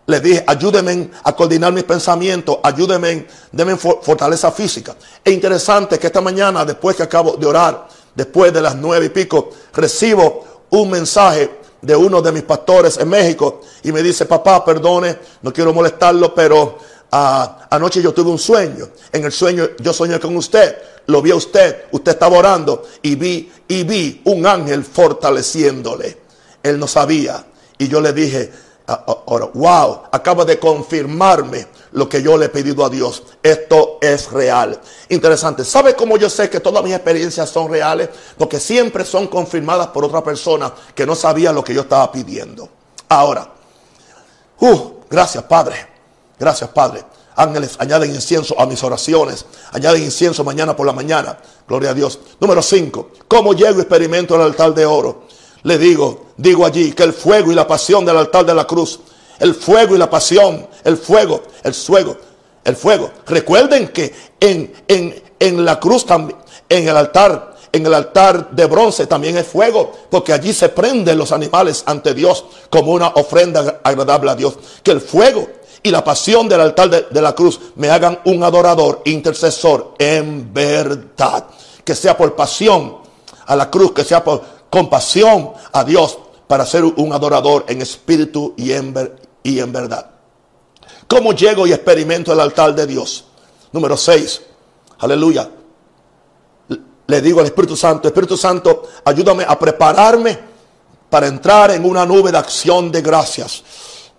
les dije, ayúdenme a coordinar mis pensamientos, ayúdenme, denme fortaleza física. Es interesante que esta mañana, después que acabo de orar, después de las nueve y pico, recibo un mensaje de uno de mis pastores en México y me dice, papá, perdone, no quiero molestarlo, pero ah, anoche yo tuve un sueño. En el sueño yo soñé con usted, lo vi a usted, usted estaba orando y vi, y vi un ángel fortaleciéndole. Él no sabía. Y yo le dije, Ahora, wow, acaba de confirmarme lo que yo le he pedido a Dios. Esto es real. Interesante. ¿Sabe cómo yo sé que todas mis experiencias son reales? Porque siempre son confirmadas por otra persona que no sabía lo que yo estaba pidiendo. Ahora, uh, gracias Padre. Gracias Padre. Ángeles añaden incienso a mis oraciones. Añaden incienso mañana por la mañana. Gloria a Dios. Número 5. ¿Cómo llego y experimento el altar de oro? Le digo, digo allí que el fuego y la pasión del altar de la cruz, el fuego y la pasión, el fuego, el fuego, el fuego. Recuerden que en, en, en la cruz también, en el altar, en el altar de bronce también es fuego, porque allí se prenden los animales ante Dios como una ofrenda agradable a Dios. Que el fuego y la pasión del altar de, de la cruz me hagan un adorador, intercesor en verdad. Que sea por pasión a la cruz, que sea por compasión a Dios para ser un adorador en espíritu y en, y en verdad. ¿Cómo llego y experimento el altar de Dios? Número 6. Aleluya. Le digo al Espíritu Santo, Espíritu Santo, ayúdame a prepararme para entrar en una nube de acción de gracias.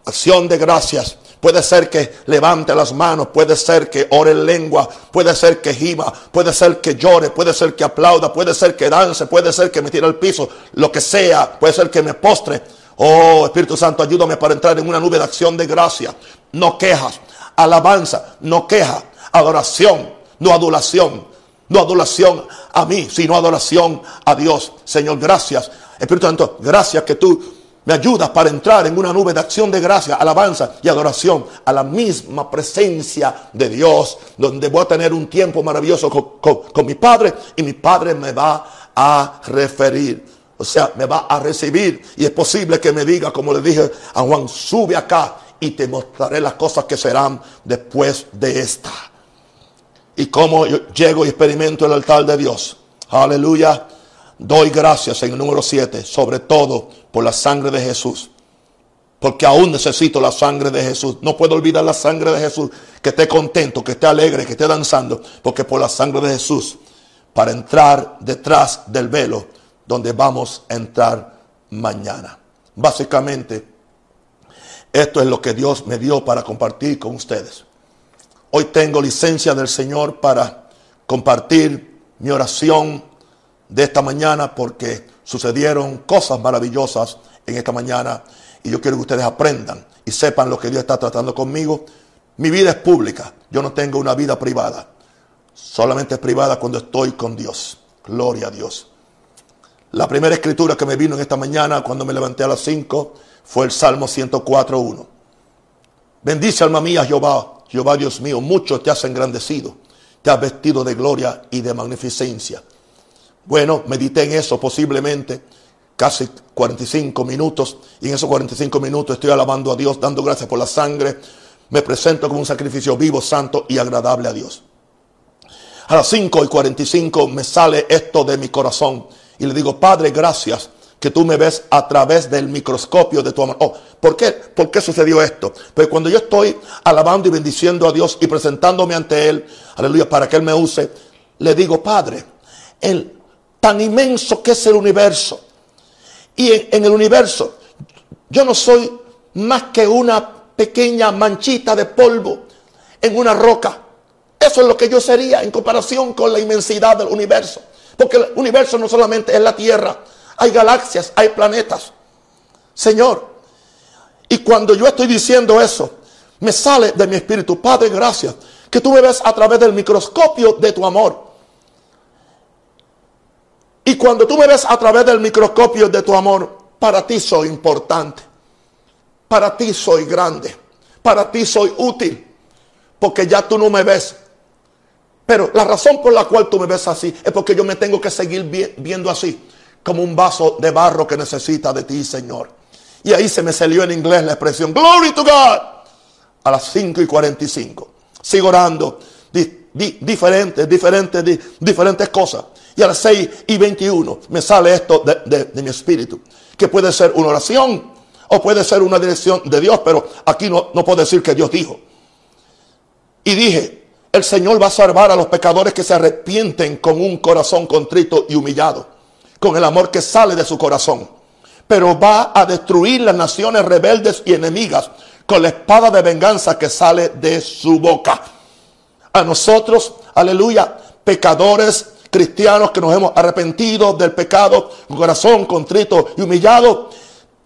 Acción de gracias puede ser que levante las manos, puede ser que ore en lengua, puede ser que gima, puede ser que llore, puede ser que aplauda, puede ser que dance, puede ser que me tire al piso, lo que sea, puede ser que me postre. Oh Espíritu Santo, ayúdame para entrar en una nube de acción de gracia. No quejas, alabanza, no queja, adoración, no adulación, no adulación a mí, sino adoración a Dios. Señor, gracias. Espíritu Santo, gracias que tú me ayudas para entrar en una nube de acción de gracia, alabanza y adoración a la misma presencia de Dios, donde voy a tener un tiempo maravilloso con, mi Padre y mi Padre me va a referir. O sea, me va a recibir y es posible que me diga, como le dije a Juan, sube acá y te mostraré las cosas que serán después de esta y cómo llego y experimento el altar de Dios. Aleluya. Doy gracias en el número 7, sobre todo por la sangre de Jesús. Porque aún necesito la sangre de Jesús. No puedo olvidar la sangre de Jesús. Que esté contento, que esté alegre, que esté danzando. Porque por la sangre de Jesús, para entrar detrás del velo, donde vamos a entrar mañana. Básicamente, esto es lo que Dios me dio para compartir con ustedes. Hoy tengo licencia del Señor para compartir mi oración de esta mañana porque sucedieron cosas maravillosas en esta mañana y yo quiero que ustedes aprendan y sepan lo que Dios está tratando conmigo. Mi vida es pública, yo no tengo una vida privada, solamente es privada cuando estoy con Dios. Gloria a Dios. La primera escritura que me vino en esta mañana cuando me levanté a las 5 fue el Salmo 104.1. Bendice alma mía Jehová Jehová Dios mío, mucho te has engrandecido, te has vestido de gloria y de magnificencia. Bueno, medité en eso posiblemente casi 45 minutos y en esos 45 minutos estoy alabando a Dios, dando gracias por la sangre. Me presento como un sacrificio vivo, santo y agradable a Dios. A las 5 y 45 me sale esto de mi corazón y le digo, Padre, gracias que tú me ves a través del microscopio de tu amor. Oh, ¿por qué? ¿Por qué sucedió esto? Pues cuando yo estoy alabando y bendiciendo a Dios y presentándome ante Él, aleluya, para que Él me use, le digo, Padre, el tan inmenso que es el universo. Y en, el universo, yo no soy más que una pequeña manchita de polvo en una roca. Eso es lo que yo sería en comparación con la inmensidad del universo. Porque el universo no solamente es la tierra, hay galaxias, hay planetas. Señor, y cuando yo estoy diciendo eso, me sale de mi espíritu, Padre, gracias, que tú me ves a través del microscopio de tu amor. Y cuando tú me ves a través del microscopio de tu amor, para ti soy importante. Para ti soy grande. Para ti soy útil. Porque ya tú no me ves. Pero la razón por la cual tú me ves así es porque yo me tengo que seguir viendo así como un vaso de barro que necesita de ti, Señor. Y ahí se me salió en inglés la expresión, Glory to God, a las 5 y 45. Sigo orando, diferentes, diferentes, diferentes cosas. Y a las 6 y 21 me sale esto de, mi espíritu, que puede ser una oración o puede ser una dirección de Dios, pero aquí no, no puedo decir que Dios dijo. Y dije, el Señor va a salvar a los pecadores que se arrepienten con un corazón contrito y humillado con el amor que sale de su corazón. Pero va a destruir las naciones rebeldes y enemigas con la espada de venganza que sale de su boca. A nosotros, aleluya, pecadores cristianos que nos hemos arrepentido del pecado, con corazón contrito y humillado,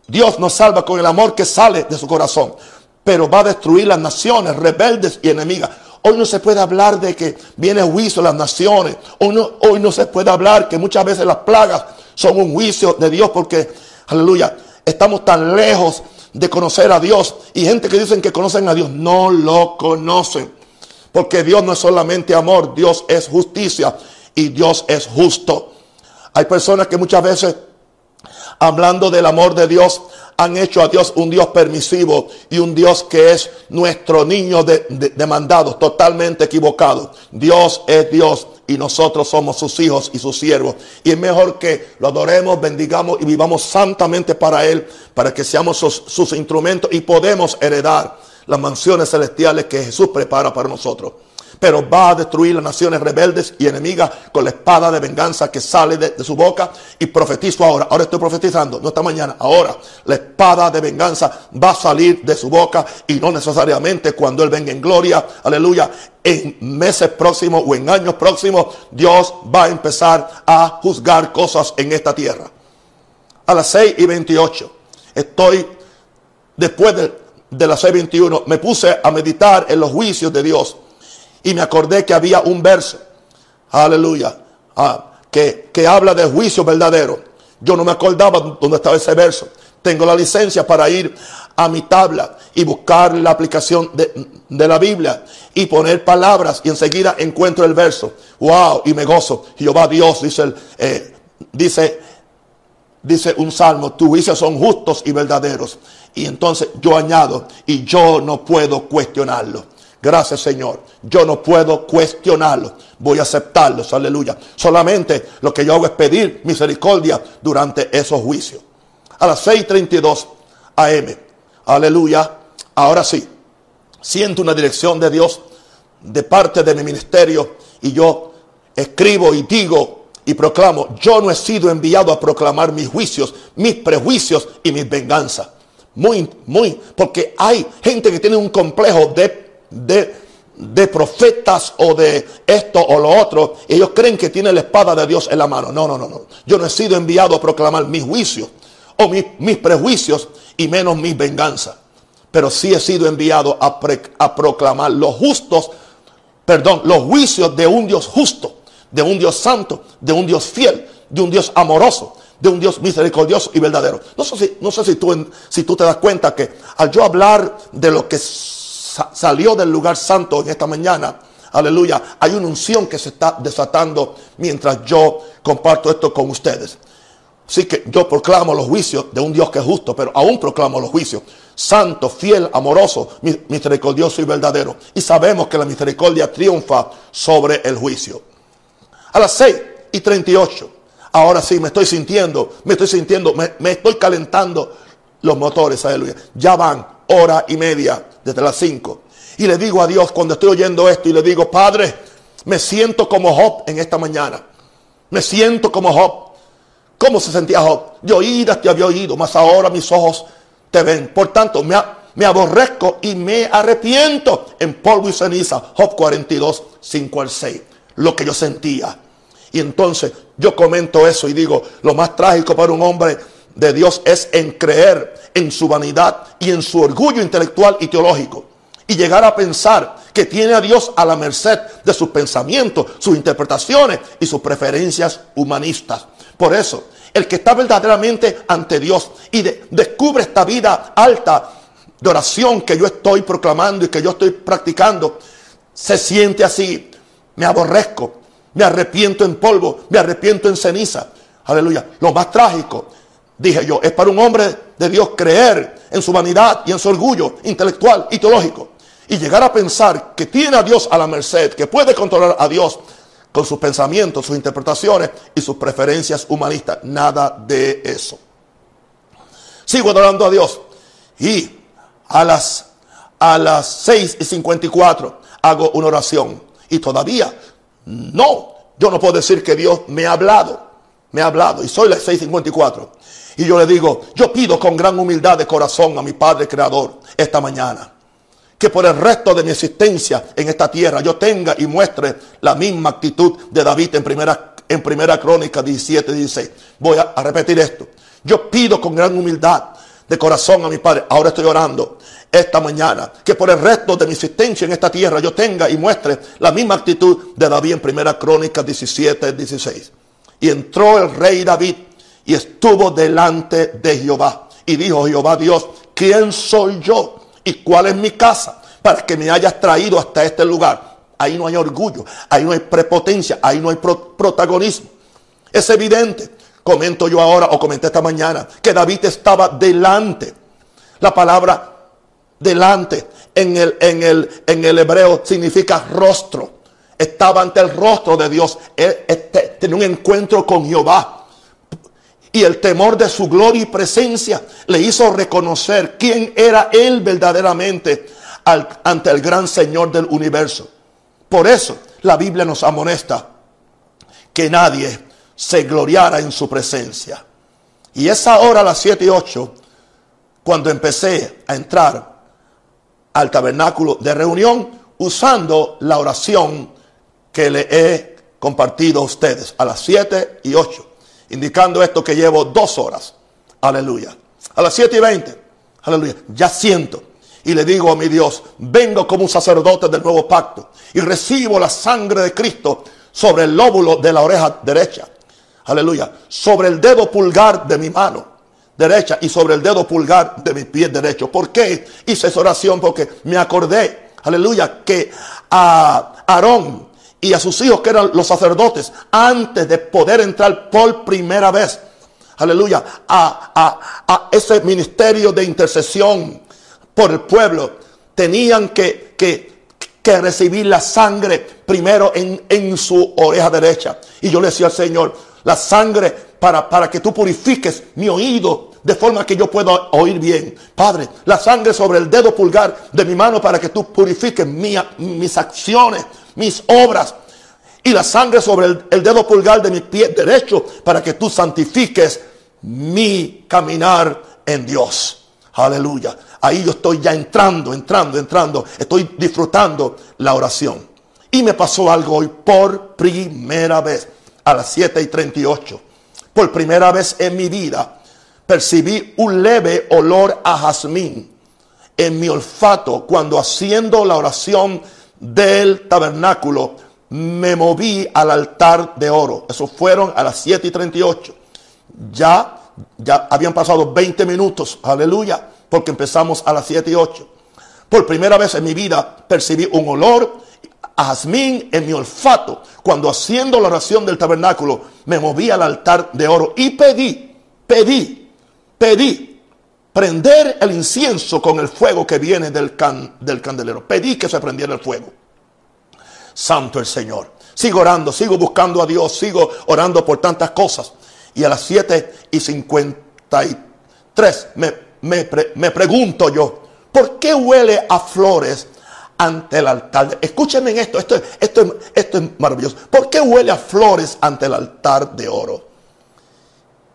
Dios nos salva con el amor que sale de su corazón. Pero va a destruir las naciones rebeldes y enemigas. Hoy no se puede hablar de que viene juicio a las naciones. Hoy no, hoy no se puede hablar que muchas veces las plagas son un juicio de Dios porque, aleluya, estamos tan lejos de conocer a Dios. Y gente que dicen que conocen a Dios no lo conocen. Porque Dios no es solamente amor, Dios es justicia y Dios es justo. Hay personas que muchas veces, hablando del amor de Dios, han hecho a Dios un Dios permisivo y un Dios que es nuestro niño demandado, de, totalmente equivocado. Dios es Dios y nosotros somos sus hijos y sus siervos. Y es mejor que lo adoremos, bendigamos y vivamos santamente para Él, para que seamos sus, sus instrumentos y podemos heredar las mansiones celestiales que Jesús prepara para nosotros. Pero va a destruir las naciones rebeldes y enemigas con la espada de venganza que sale de, su boca. Y profetizo ahora, ahora estoy profetizando, no esta mañana, ahora la espada de venganza va a salir de su boca y no necesariamente cuando Él venga en gloria, aleluya, en meses próximos o en años próximos, Dios va a empezar a juzgar cosas en esta tierra. A las 6 y 28, estoy después de, de las 6.21, me puse a meditar en los juicios de Dios y me acordé que había un verso, aleluya, ah, que, que habla de juicio verdadero. Yo no me acordaba dónde estaba ese verso. Tengo la licencia para ir a mi tabla y buscar la aplicación de, de, la Biblia y poner palabras y enseguida encuentro el verso. Wow, y me gozo. Jehová Dios dice, el, eh, dice, dice un salmo, tus juicios son justos y verdaderos. Y entonces yo añado, y yo no puedo cuestionarlo. Gracias Señor. Yo no puedo cuestionarlo. Voy a aceptarlos. Aleluya. Solamente lo que yo hago es pedir misericordia durante esos juicios. A las 6.32 AM. Aleluya. Ahora sí. Siento una dirección de Dios de parte de mi ministerio y yo escribo y digo y proclamo, yo no he sido enviado a proclamar mis juicios, mis prejuicios y mis venganzas. Muy, muy, porque hay gente que tiene un complejo de de, profetas o de esto o lo otro. Ellos creen que tienen la espada de Dios en la mano. No, no, no, no. Yo no he sido enviado a proclamar mis juicios o mis, mis prejuicios y menos mis venganzas. Pero sí he sido enviado a, a proclamar los justos, perdón, los juicios de un Dios justo, de un Dios santo, de un Dios fiel, de un Dios amoroso, de un Dios misericordioso y verdadero. No sé si, no sé si, tú, si tú te das cuenta que al yo hablar de lo que salió del lugar santo en esta mañana, aleluya, hay una unción que se está desatando mientras yo comparto esto con ustedes. Así que yo proclamo los juicios de un Dios que es justo, pero aún proclamo los juicios. Santo, fiel, amoroso, misericordioso y verdadero. Y sabemos que la misericordia triunfa sobre el juicio. A las 6 y 38. Ahora sí, me estoy sintiendo, me estoy sintiendo, me, me estoy calentando los motores, aleluya. Ya van hora y media desde las 5. Y le digo a Dios cuando estoy oyendo esto y le digo, Padre, me siento como Job en esta mañana. Me siento como Job. ¿Cómo se sentía Job? De oídas te había oído, mas ahora mis ojos te ven. Por tanto, me, me aborrezco y me arrepiento en polvo y ceniza. Job 42, 5 al 6. Lo que yo sentía. Y entonces yo comento eso y digo, lo más trágico para un hombre de Dios es en creer en su vanidad y en su orgullo intelectual y teológico. Y llegar a pensar que tiene a Dios a la merced de sus pensamientos, sus interpretaciones y sus preferencias humanistas. Por eso, el que está verdaderamente ante Dios y descubre esta vida alta de oración que yo estoy proclamando y que yo estoy practicando, se siente así. Me aborrezco, me arrepiento en polvo, me arrepiento en ceniza. Aleluya. Lo más trágico dije yo, es para un hombre de Dios creer en su vanidad y en su orgullo intelectual y teológico. Y llegar a pensar que tiene a Dios a la merced, que puede controlar a Dios con sus pensamientos, sus interpretaciones y sus preferencias humanistas. Nada de eso. Sigo adorando a Dios. Y a las, a las 6 y 54 hago una oración. Y todavía no, yo no puedo decir que Dios me ha hablado. Me ha hablado. Y soy las 6.54. Y yo le digo, yo pido con gran humildad de corazón a mi Padre Creador esta mañana. Que por el resto de mi existencia en esta tierra yo tenga y muestre la misma actitud de David en primera, en primera crónica 17, 16. Voy a, a repetir esto. Yo pido con gran humildad de corazón a mi Padre. Ahora estoy orando esta mañana. Que por el resto de mi existencia en esta tierra yo tenga y muestre la misma actitud de David en primera crónica 17, 16. Y entró el rey David y estuvo delante de Jehová. Y dijo Jehová Dios, ¿quién soy yo? ¿Y cuál es mi casa? Para que me hayas traído hasta este lugar. Ahí no hay orgullo, ahí no hay prepotencia, ahí no hay protagonismo. Es evidente, comento yo ahora o comenté esta mañana, que David estaba delante. La palabra delante en el, en el, en el hebreo significa rostro. Estaba ante el rostro de Dios. Él, este, tenía un encuentro con Jehová y el temor de su gloria y presencia le hizo reconocer quién era él verdaderamente ante el gran Señor del universo. Por eso la Biblia nos amonesta que nadie se gloriara en su presencia. Y es ahora a las 7 y 8 cuando empecé a entrar al tabernáculo de reunión usando la oración que le he compartido a ustedes a las 7 y 8, indicando esto que llevo dos horas. Aleluya. A las 7 y 20, aleluya, ya siento y le digo a mi Dios, vengo como un sacerdote del nuevo pacto y recibo la sangre de Cristo sobre el lóbulo de la oreja derecha. Aleluya. Sobre el dedo pulgar de mi mano derecha y sobre el dedo pulgar de mi pie derecho. ¿Por qué hice esa oración? Porque me acordé, aleluya, que a Aarón y a sus hijos que eran los sacerdotes, antes de poder entrar por primera vez, aleluya, a, a ese ministerio de intercesión, por el pueblo, tenían que, que, recibir la sangre primero en, en, su oreja derecha. Y yo le decía al Señor, la sangre para, para que tú purifiques mi oído de forma que yo pueda oír bien. Padre, la sangre sobre el dedo pulgar de mi mano para que tú purifiques mis acciones, mis obras. Y la sangre sobre el, dedo pulgar de mi pie derecho para que tú santifiques mi caminar en Dios. Aleluya. Ahí yo estoy ya entrando, entrando, entrando. Estoy disfrutando la oración. Y me pasó algo hoy por primera vez a las 7 y 38. Por primera vez en mi vida percibí un leve olor a jazmín en mi olfato cuando haciendo la oración del tabernáculo me moví al altar de oro. Eso fueron a las 7 y 38. Ya ya habían pasado 20 minutos, aleluya, porque empezamos a las 7 y 8. Por primera vez en mi vida percibí un olor a jazmín en mi olfato cuando haciendo la oración del tabernáculo me moví al altar de oro y pedí, pedí, pedí prender el incienso con el fuego que viene del, can, del candelero. Pedí que se prendiera el fuego. Santo el Señor. Sigo orando, sigo buscando a Dios, sigo orando por tantas cosas. Y a las 7 y 53 me, me, me pregunto yo, ¿por qué huele a flores ante el altar? Escúchenme en esto, esto, esto, esto es maravilloso. ¿Por qué huele a flores ante el altar de oro?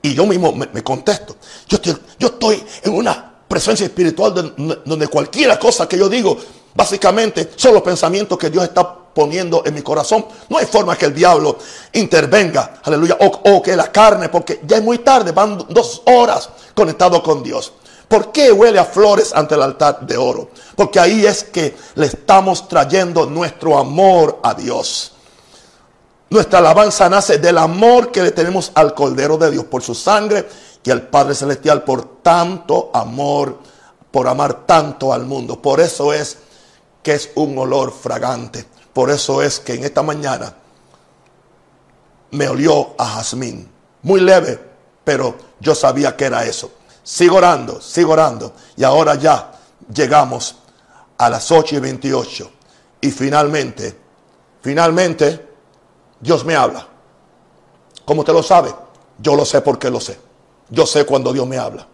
Y yo mismo me, contesto, yo estoy, yo estoy en una presencia espiritual donde, cualquier cosa que yo digo, básicamente son los pensamientos que Dios está poniendo en mi corazón. No hay forma que el diablo intervenga, aleluya, o, que la carne, porque ya es muy tarde, van dos horas conectado con Dios. ¿Por qué huele a flores ante el altar de oro? Porque ahí es que le estamos trayendo nuestro amor a Dios. Nuestra alabanza nace del amor que le tenemos al Cordero de Dios por su sangre y al Padre Celestial por tanto amor, por amar tanto al mundo. Por eso es que es un olor fragante. Por eso es que en esta mañana me olió a jazmín. Muy leve, pero yo sabía que era eso. Sigo orando, sigo orando. Y ahora ya llegamos a las 8 y 28. Y finalmente, finalmente, Dios me habla. ¿Cómo te lo sabe? Yo lo sé porque lo sé. Yo sé cuando Dios me habla.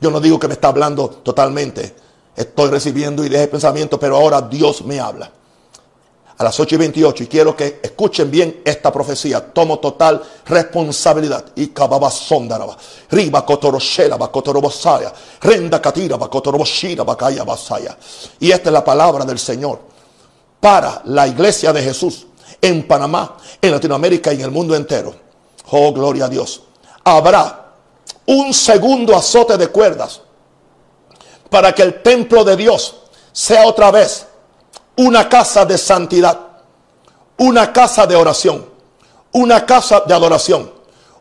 Yo no digo que me está hablando totalmente. Estoy recibiendo ideas y pensamientos, pero ahora Dios me habla a las 8 y 28 y quiero que escuchen bien esta profecía. Tomo total responsabilidad. Y kababa sondaraba. Riba kotoroshela bakotorobosaya. Renda katira bakotoroboshira bakaya basaya. Y esta es la palabra del Señor para la iglesia de Jesús en Panamá, en Latinoamérica y en el mundo entero. Oh, gloria a Dios. Habrá un segundo azote de cuerdas para que el templo de Dios sea otra vez una casa de santidad, una casa de oración, una casa de adoración,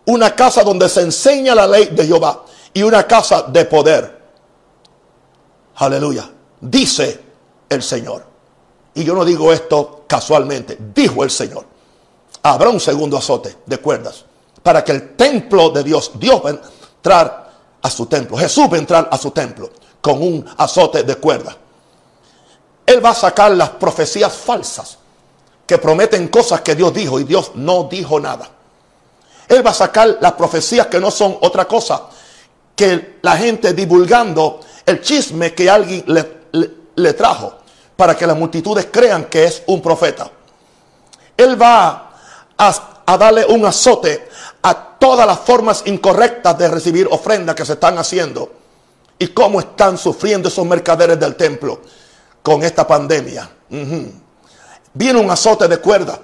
una casa donde se enseña la ley de Jehová y una casa de poder. Aleluya. Dice el Señor. Y yo no digo esto casualmente, dijo el Señor. Habrá un segundo azote de cuerdas para que el templo de Dios, Dios va a entrar a su templo, Jesús va a entrar a su templo con un azote de cuerdas. Él va a sacar las profecías falsas que prometen cosas que Dios dijo y Dios no dijo nada. Él va a sacar las profecías que no son otra cosa que la gente divulgando el chisme que alguien le, trajo. Para que las multitudes crean que es un profeta. Él va a, darle un azote a todas las formas incorrectas de recibir ofrendas que se están haciendo y cómo están sufriendo esos mercaderes del templo con esta pandemia. Viene un azote de cuerda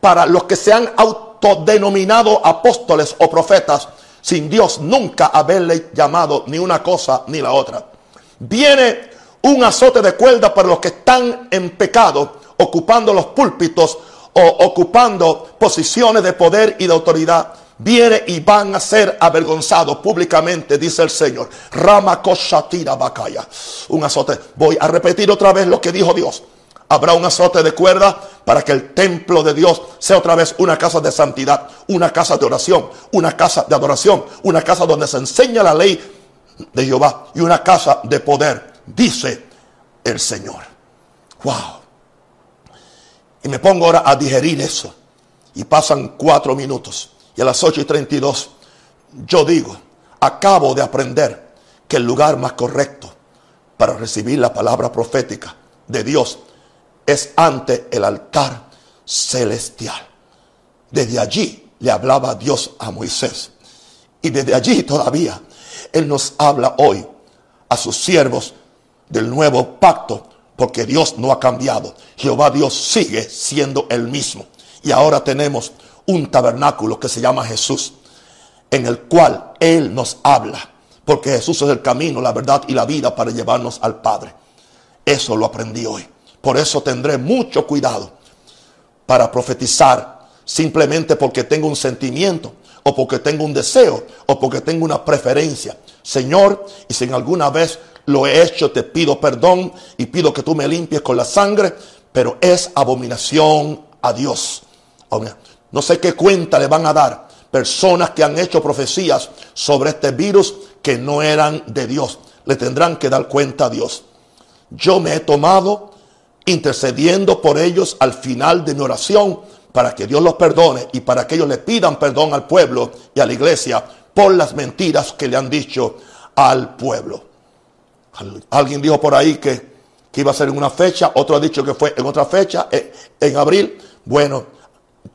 para los que se han autodenominado apóstoles o profetas sin Dios nunca haberle llamado ni una cosa ni la otra. Viene un azote de cuerda para los que están en pecado, ocupando los púlpitos o ocupando posiciones de poder y de autoridad. Viene y van a ser avergonzados públicamente, dice el Señor. Rama Koshatira Bakaya. Un azote. Voy a repetir otra vez lo que dijo Dios. Habrá un azote de cuerda para que el templo de Dios sea otra vez una casa de santidad, una casa de oración, una casa de adoración, una casa donde se enseña la ley de Jehová y una casa de poder, dice el Señor. Wow. Y me pongo ahora a digerir eso. Y pasan cuatro minutos. Y a las ocho y treinta y dos, yo digo, acabo de aprender que el lugar más correcto para recibir la palabra profética de Dios es ante el altar celestial. Desde allí le hablaba Dios a Moisés. Y desde allí todavía Él nos habla hoy a sus siervos del nuevo pacto, porque Dios no ha cambiado. Jehová Dios sigue siendo el mismo. Y ahora tenemos un tabernáculo que se llama Jesús, en el cual Él nos habla, porque Jesús es el camino, la verdad y la vida para llevarnos al Padre. Eso lo aprendí hoy. Por eso tendré mucho cuidado para profetizar simplemente porque tengo un sentimiento o porque tengo un deseo o porque tengo una preferencia. Señor, y si en alguna vez lo he hecho, te pido perdón y pido que tú me limpies con la sangre, pero es abominación a Dios. No sé qué cuenta le van a dar personas que han hecho profecías sobre este virus que no eran de Dios. Le tendrán que dar cuenta a Dios. Yo me he tomado intercediendo por ellos al final de mi oración para que Dios los perdone y para que ellos le pidan perdón al pueblo y a la iglesia por las mentiras que le han dicho al pueblo. Alguien dijo por ahí que, iba a ser en una fecha, otro ha dicho que fue en otra fecha, eh, en abril. Bueno,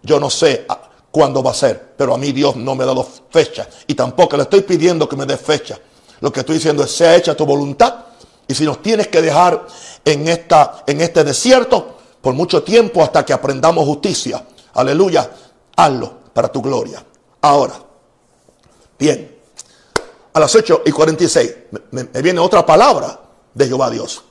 yo no sé ah, cuándo va a ser, pero a mí Dios no me ha dado fecha y tampoco le estoy pidiendo que me dé fecha. Lo que estoy diciendo es, sea hecha tu voluntad y si nos tienes que dejar en, esta, en este desierto por mucho tiempo hasta que aprendamos justicia, aleluya, hazlo para tu gloria. Ahora, bien, a las 8 y 46 me, me viene otra palabra de Jehová Dios.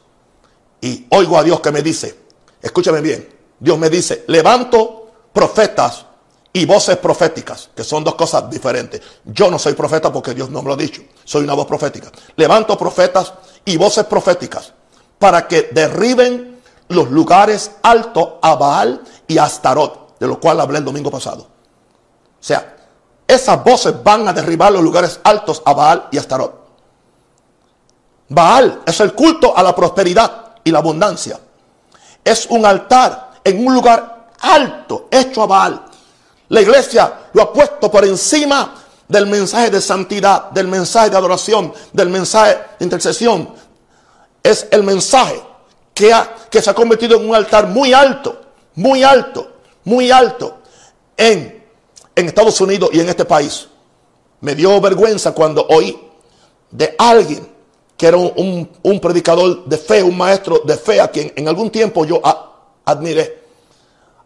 Y oigo a Dios que me dice, escúchame bien, Dios me dice, levanto profetas y voces proféticas, que son dos cosas diferentes. Yo no soy profeta porque Dios no me lo ha dicho, soy una voz profética. Levanto profetas y voces proféticas para que derriben los lugares altos a Baal y a Astarot, de lo cual hablé el domingo pasado. O sea, esas voces van a derribar los lugares altos a Baal y Astarot. Baal es el culto a la prosperidad y la abundancia. Es un altar en un lugar alto hecho a Baal. La iglesia lo ha puesto por encima del mensaje de santidad, del mensaje de adoración, del mensaje de intercesión. Es el mensaje que, ha, que se ha convertido en un altar muy alto, muy alto, muy alto en, en Estados Unidos y en este país. Me dio vergüenza cuando oí de alguien que era un, predicador de fe, un maestro de fe a quien en algún tiempo yo admiré,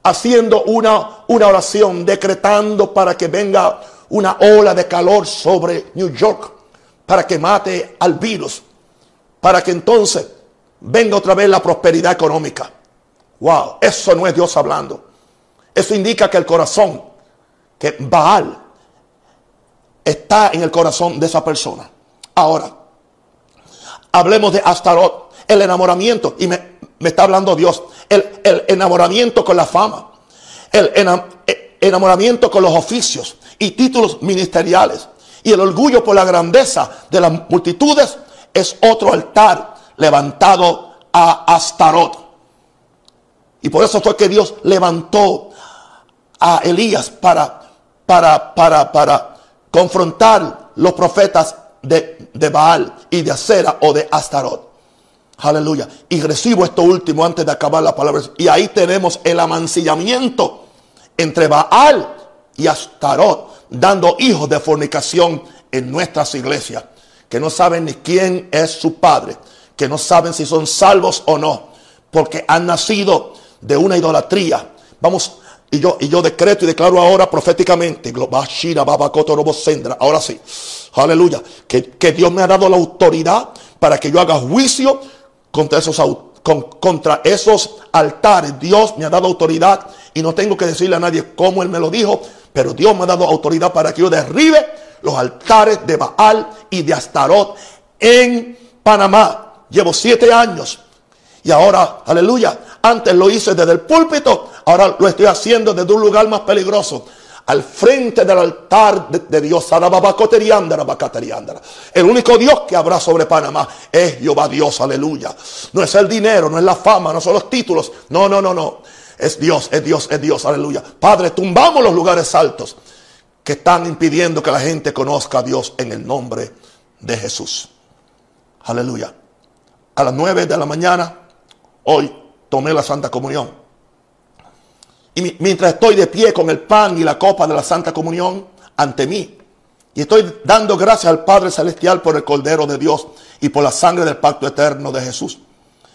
haciendo una, una oración, decretando para que venga una ola de calor sobre New York para que mate al virus, para que entonces venga otra vez la prosperidad económica. Wow, eso no es Dios hablando. Eso indica que el corazón, que Baal, está en el corazón de esa persona. Ahora, hablemos de Astarot, el enamoramiento, y me, está hablando Dios, el, el, enamoramiento con la fama, el eh, enamoramiento con los oficios, y títulos ministeriales. Y el orgullo por la grandeza de las multitudes es otro altar levantado a Astarot. Y por eso fue que Dios levantó a Elías para, para, para, para confrontar los profetas de, de Baal y de Acera o de Astarot. Aleluya. Y recibo esto último antes de acabar la palabra. Y ahí tenemos el amancillamiento entre Baal y Astarot, dando hijos de fornicación en nuestras iglesias, que no saben ni quién es su padre, que no saben si son salvos o no, porque han nacido de una idolatría. Vamos, y yo, y yo decreto y declaro ahora proféticamente, ahora sí, aleluya, que, que Dios me ha dado la autoridad para que yo haga juicio contra esos, contra esos altares. Dios me ha dado autoridad y no tengo que decirle a nadie cómo Él me lo dijo, pero Dios me ha dado autoridad para que yo derribe los altares de Baal y de Astarot en Panamá. Llevo siete años y ahora, aleluya, antes lo hice desde el púlpito, ahora lo estoy haciendo desde un lugar más peligroso al frente del altar de, Dios. El único Dios que habrá sobre Panamá es Jehová Dios, aleluya. No es el dinero, no es la fama, no son los títulos. No, no, no, no. Es Dios, es Dios, es Dios, aleluya. Padre, tumbamos los lugares altos que están impidiendo que la gente conozca a Dios en el nombre de Jesús. Aleluya. A las nueve de la mañana, hoy tomé la Santa Comunión. Y mientras estoy de pie con el pan y la copa de la Santa Comunión ante mí, y estoy dando gracias al Padre Celestial por el Cordero de Dios y por la sangre del pacto eterno de Jesús.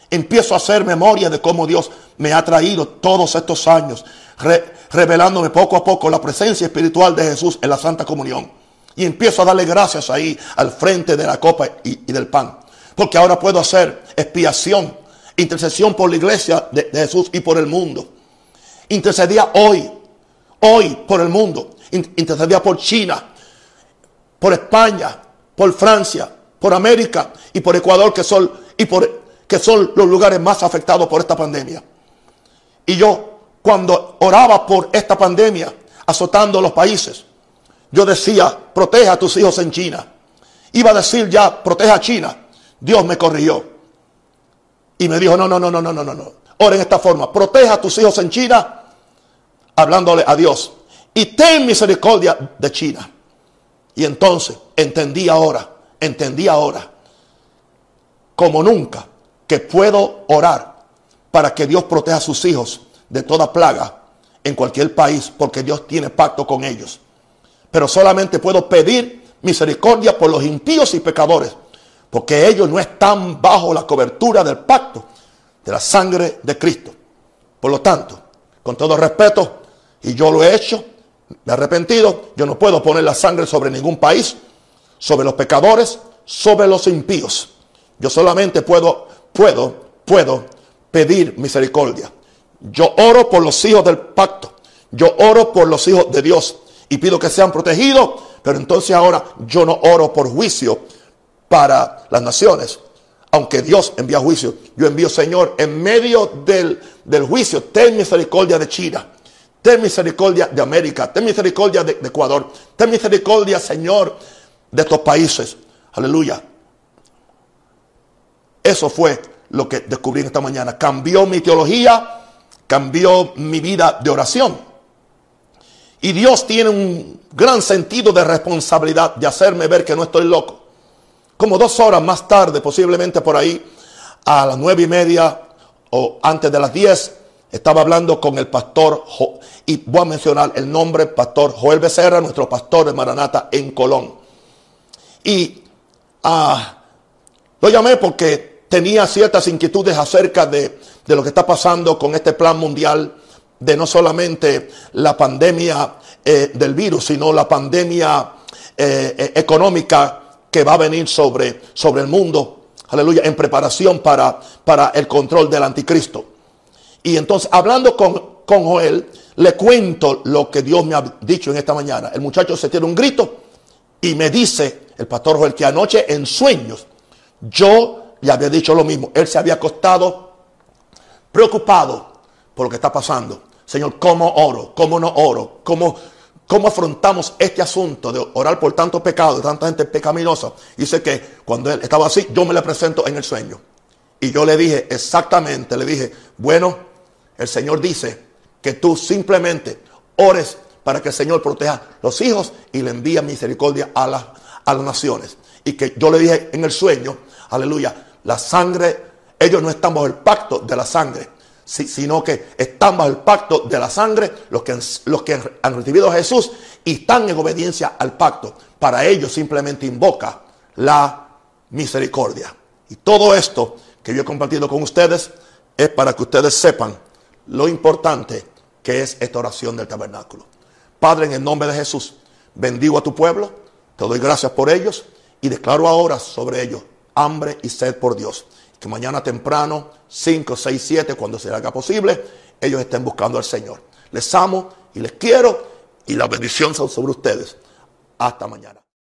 Empiezo a hacer memoria de cómo Dios me ha traído todos estos años, revelándome poco a poco la presencia espiritual de Jesús en la Santa Comunión. Y empiezo a darle gracias ahí al frente de la copa y, del pan. Porque ahora puedo hacer expiación, intercesión por la iglesia de Jesús y por el mundo intercedía hoy, hoy por el mundo, intercedía por China, por España, por Francia, por América y por Ecuador, que son, y por, que son los lugares más afectados por esta pandemia. Y yo, cuando oraba por esta pandemia, azotando los países, yo decía, proteja a tus hijos en China. Iba a decir ya, proteja a China. Dios me corrigió. Y me dijo, no, no, no, no, no, no, no. Ora en esta forma, proteja a tus hijos en China hablándole a Dios. Y ten misericordia de China. Y entonces entendí ahora, entendí ahora, como nunca, que puedo orar para que Dios proteja a sus hijos de toda plaga en cualquier país, porque Dios tiene pacto con ellos. Pero solamente puedo pedir misericordia por los impíos y pecadores, porque ellos no están bajo la cobertura del pacto de la sangre de Cristo. Por lo tanto, con todo respeto, y yo lo he hecho, me he arrepentido. Yo no puedo poner la sangre sobre ningún país, sobre los pecadores, sobre los impíos. Yo solamente puedo, puedo, puedo pedir misericordia. Yo oro por los hijos del pacto. Yo oro por los hijos de Dios y pido que sean protegidos. Pero entonces ahora yo no oro por juicio para las naciones. Aunque Dios envía juicio, yo envío, Señor, en medio del, del juicio, ten misericordia de China Ten misericordia de América, ten misericordia de, Ecuador, ten misericordia, Señor, de estos países. Aleluya. Eso fue lo que descubrí esta mañana. Cambió mi teología, cambió mi vida de oración. Y Dios tiene un gran sentido de responsabilidad de hacerme ver que no estoy loco. Como dos horas más tarde, posiblemente por ahí, a las nueve y media o antes de las diez, estaba hablando con el pastor, y voy a mencionar el nombre, pastor Joel Becerra, nuestro pastor de Maranata en Colón. Y ah, lo llamé porque tenía ciertas inquietudes acerca de, lo que está pasando con este plan mundial, de no solamente la pandemia eh, del virus, sino la pandemia eh, eh, económica que va a venir sobre, sobre el mundo. Aleluya, en preparación para, para el control del anticristo. Y entonces, hablando con, Joel, le cuento lo que Dios me ha dicho en esta mañana. El muchacho se tiene un grito y me dice, el pastor Joel, que anoche en sueños yo le había dicho lo mismo. Él se había acostado preocupado por lo que está pasando. Señor, ¿cómo oro? ¿Cómo no oro? ¿Cómo, cómo afrontamos este asunto de orar por tanto pecado, de tanta gente pecaminosa? Dice que cuando él estaba así, yo me le presento en el sueño. Y yo le dije exactamente, le dije, bueno, el Señor dice que tú simplemente ores para que el Señor proteja los hijos y le envíe misericordia a, a las naciones. Y que yo le dije en el sueño, aleluya, la sangre Ellos no están bajo el pacto de la sangre, sino que están bajo el pacto de la sangre los que, los que han recibido a Jesús y están en obediencia al pacto. Para ellos simplemente invoca la misericordia. Y todo esto que yo he compartido con ustedes es para que ustedes sepan lo importante que es esta oración del tabernáculo. Padre, en el nombre de Jesús, bendigo a tu pueblo, te doy gracias por ellos y declaro ahora sobre ellos hambre y sed por Dios. Que mañana temprano, 5, 6, 7, cuando se haga posible, ellos estén buscando al Señor. Les amo y les quiero y la bendición son sobre ustedes. Hasta mañana.